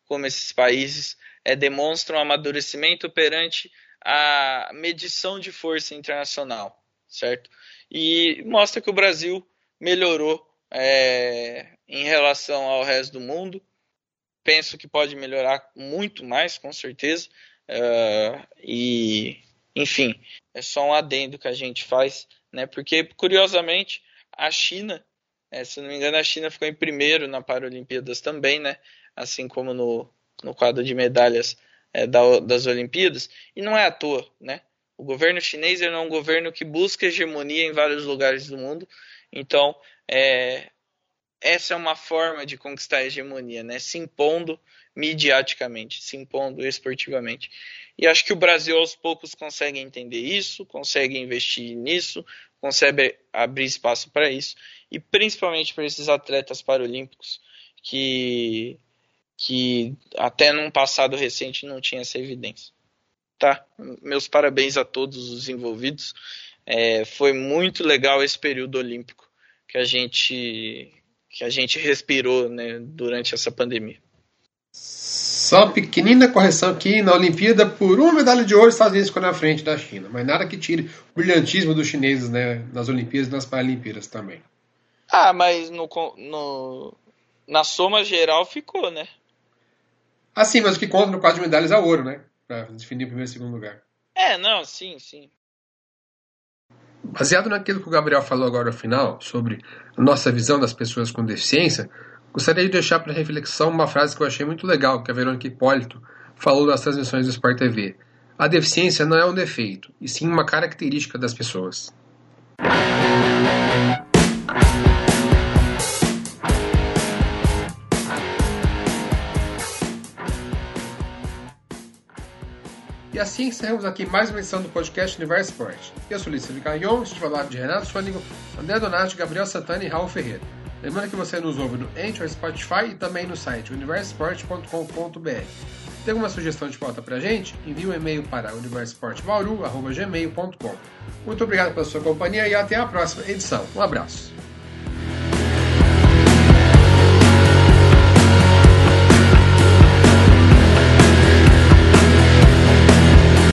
como esses países é, demonstram amadurecimento perante a medição de força internacional, certo? E mostra que o Brasil melhorou é, em relação ao resto do mundo. Penso que pode melhorar muito mais, com certeza. Uh, e, enfim, é só um adendo que a gente faz, né? Porque, curiosamente, a China, é, se não me engano, a China ficou em primeiro na Paralimpíadas também, né? Assim como no, no quadro de medalhas é, da, das Olimpíadas, e não é à toa, né? O governo chinês é um governo que busca hegemonia em vários lugares do mundo, então é, essa é uma forma de conquistar a hegemonia, né? Se impondo midiaticamente, se impondo esportivamente. E acho que o Brasil aos poucos consegue entender isso, consegue investir nisso, consegue abrir espaço para isso, e principalmente para esses atletas paralímpicos que que até num passado recente não tinha essa evidência. Tá? Meus parabéns a todos os envolvidos. É, foi muito legal esse período olímpico que a gente que a gente respirou né, durante essa pandemia. Só uma pequenina correção aqui na Olimpíada, por uma medalha de ouro, os Estados Unidos ficou na frente da China. Mas nada que tire o brilhantismo dos chineses né, nas Olimpíadas e nas Paralimpíadas também. Ah, mas no, no, na soma geral ficou, né? Ah, sim, mas o que conta no quadro de medalhas é o ouro, né? Pra definir o primeiro e segundo lugar. É, não, sim, sim. Baseado naquilo que o Gabriel falou agora no final, sobre a nossa visão das pessoas com deficiência, gostaria de deixar para reflexão uma frase que eu achei muito legal, que a Verônica Hipólito falou nas transmissões do Sport TV. A deficiência não é um defeito, e sim uma característica das pessoas. E assim encerramos aqui mais uma edição do podcast Universo Esporte. Eu sou Lício Carrion, estive ao lado de Renato Sônigo, André Donati, Gabriel Santana e Raul Ferreira. Lembrando que você nos ouve no Anchor, Spotify e também no site universosport.com.br. Tem alguma sugestão de pauta pra gente? Envie um e-mail para universosportbauru.gmail.com Muito obrigado pela sua companhia e até a próxima edição. Um abraço.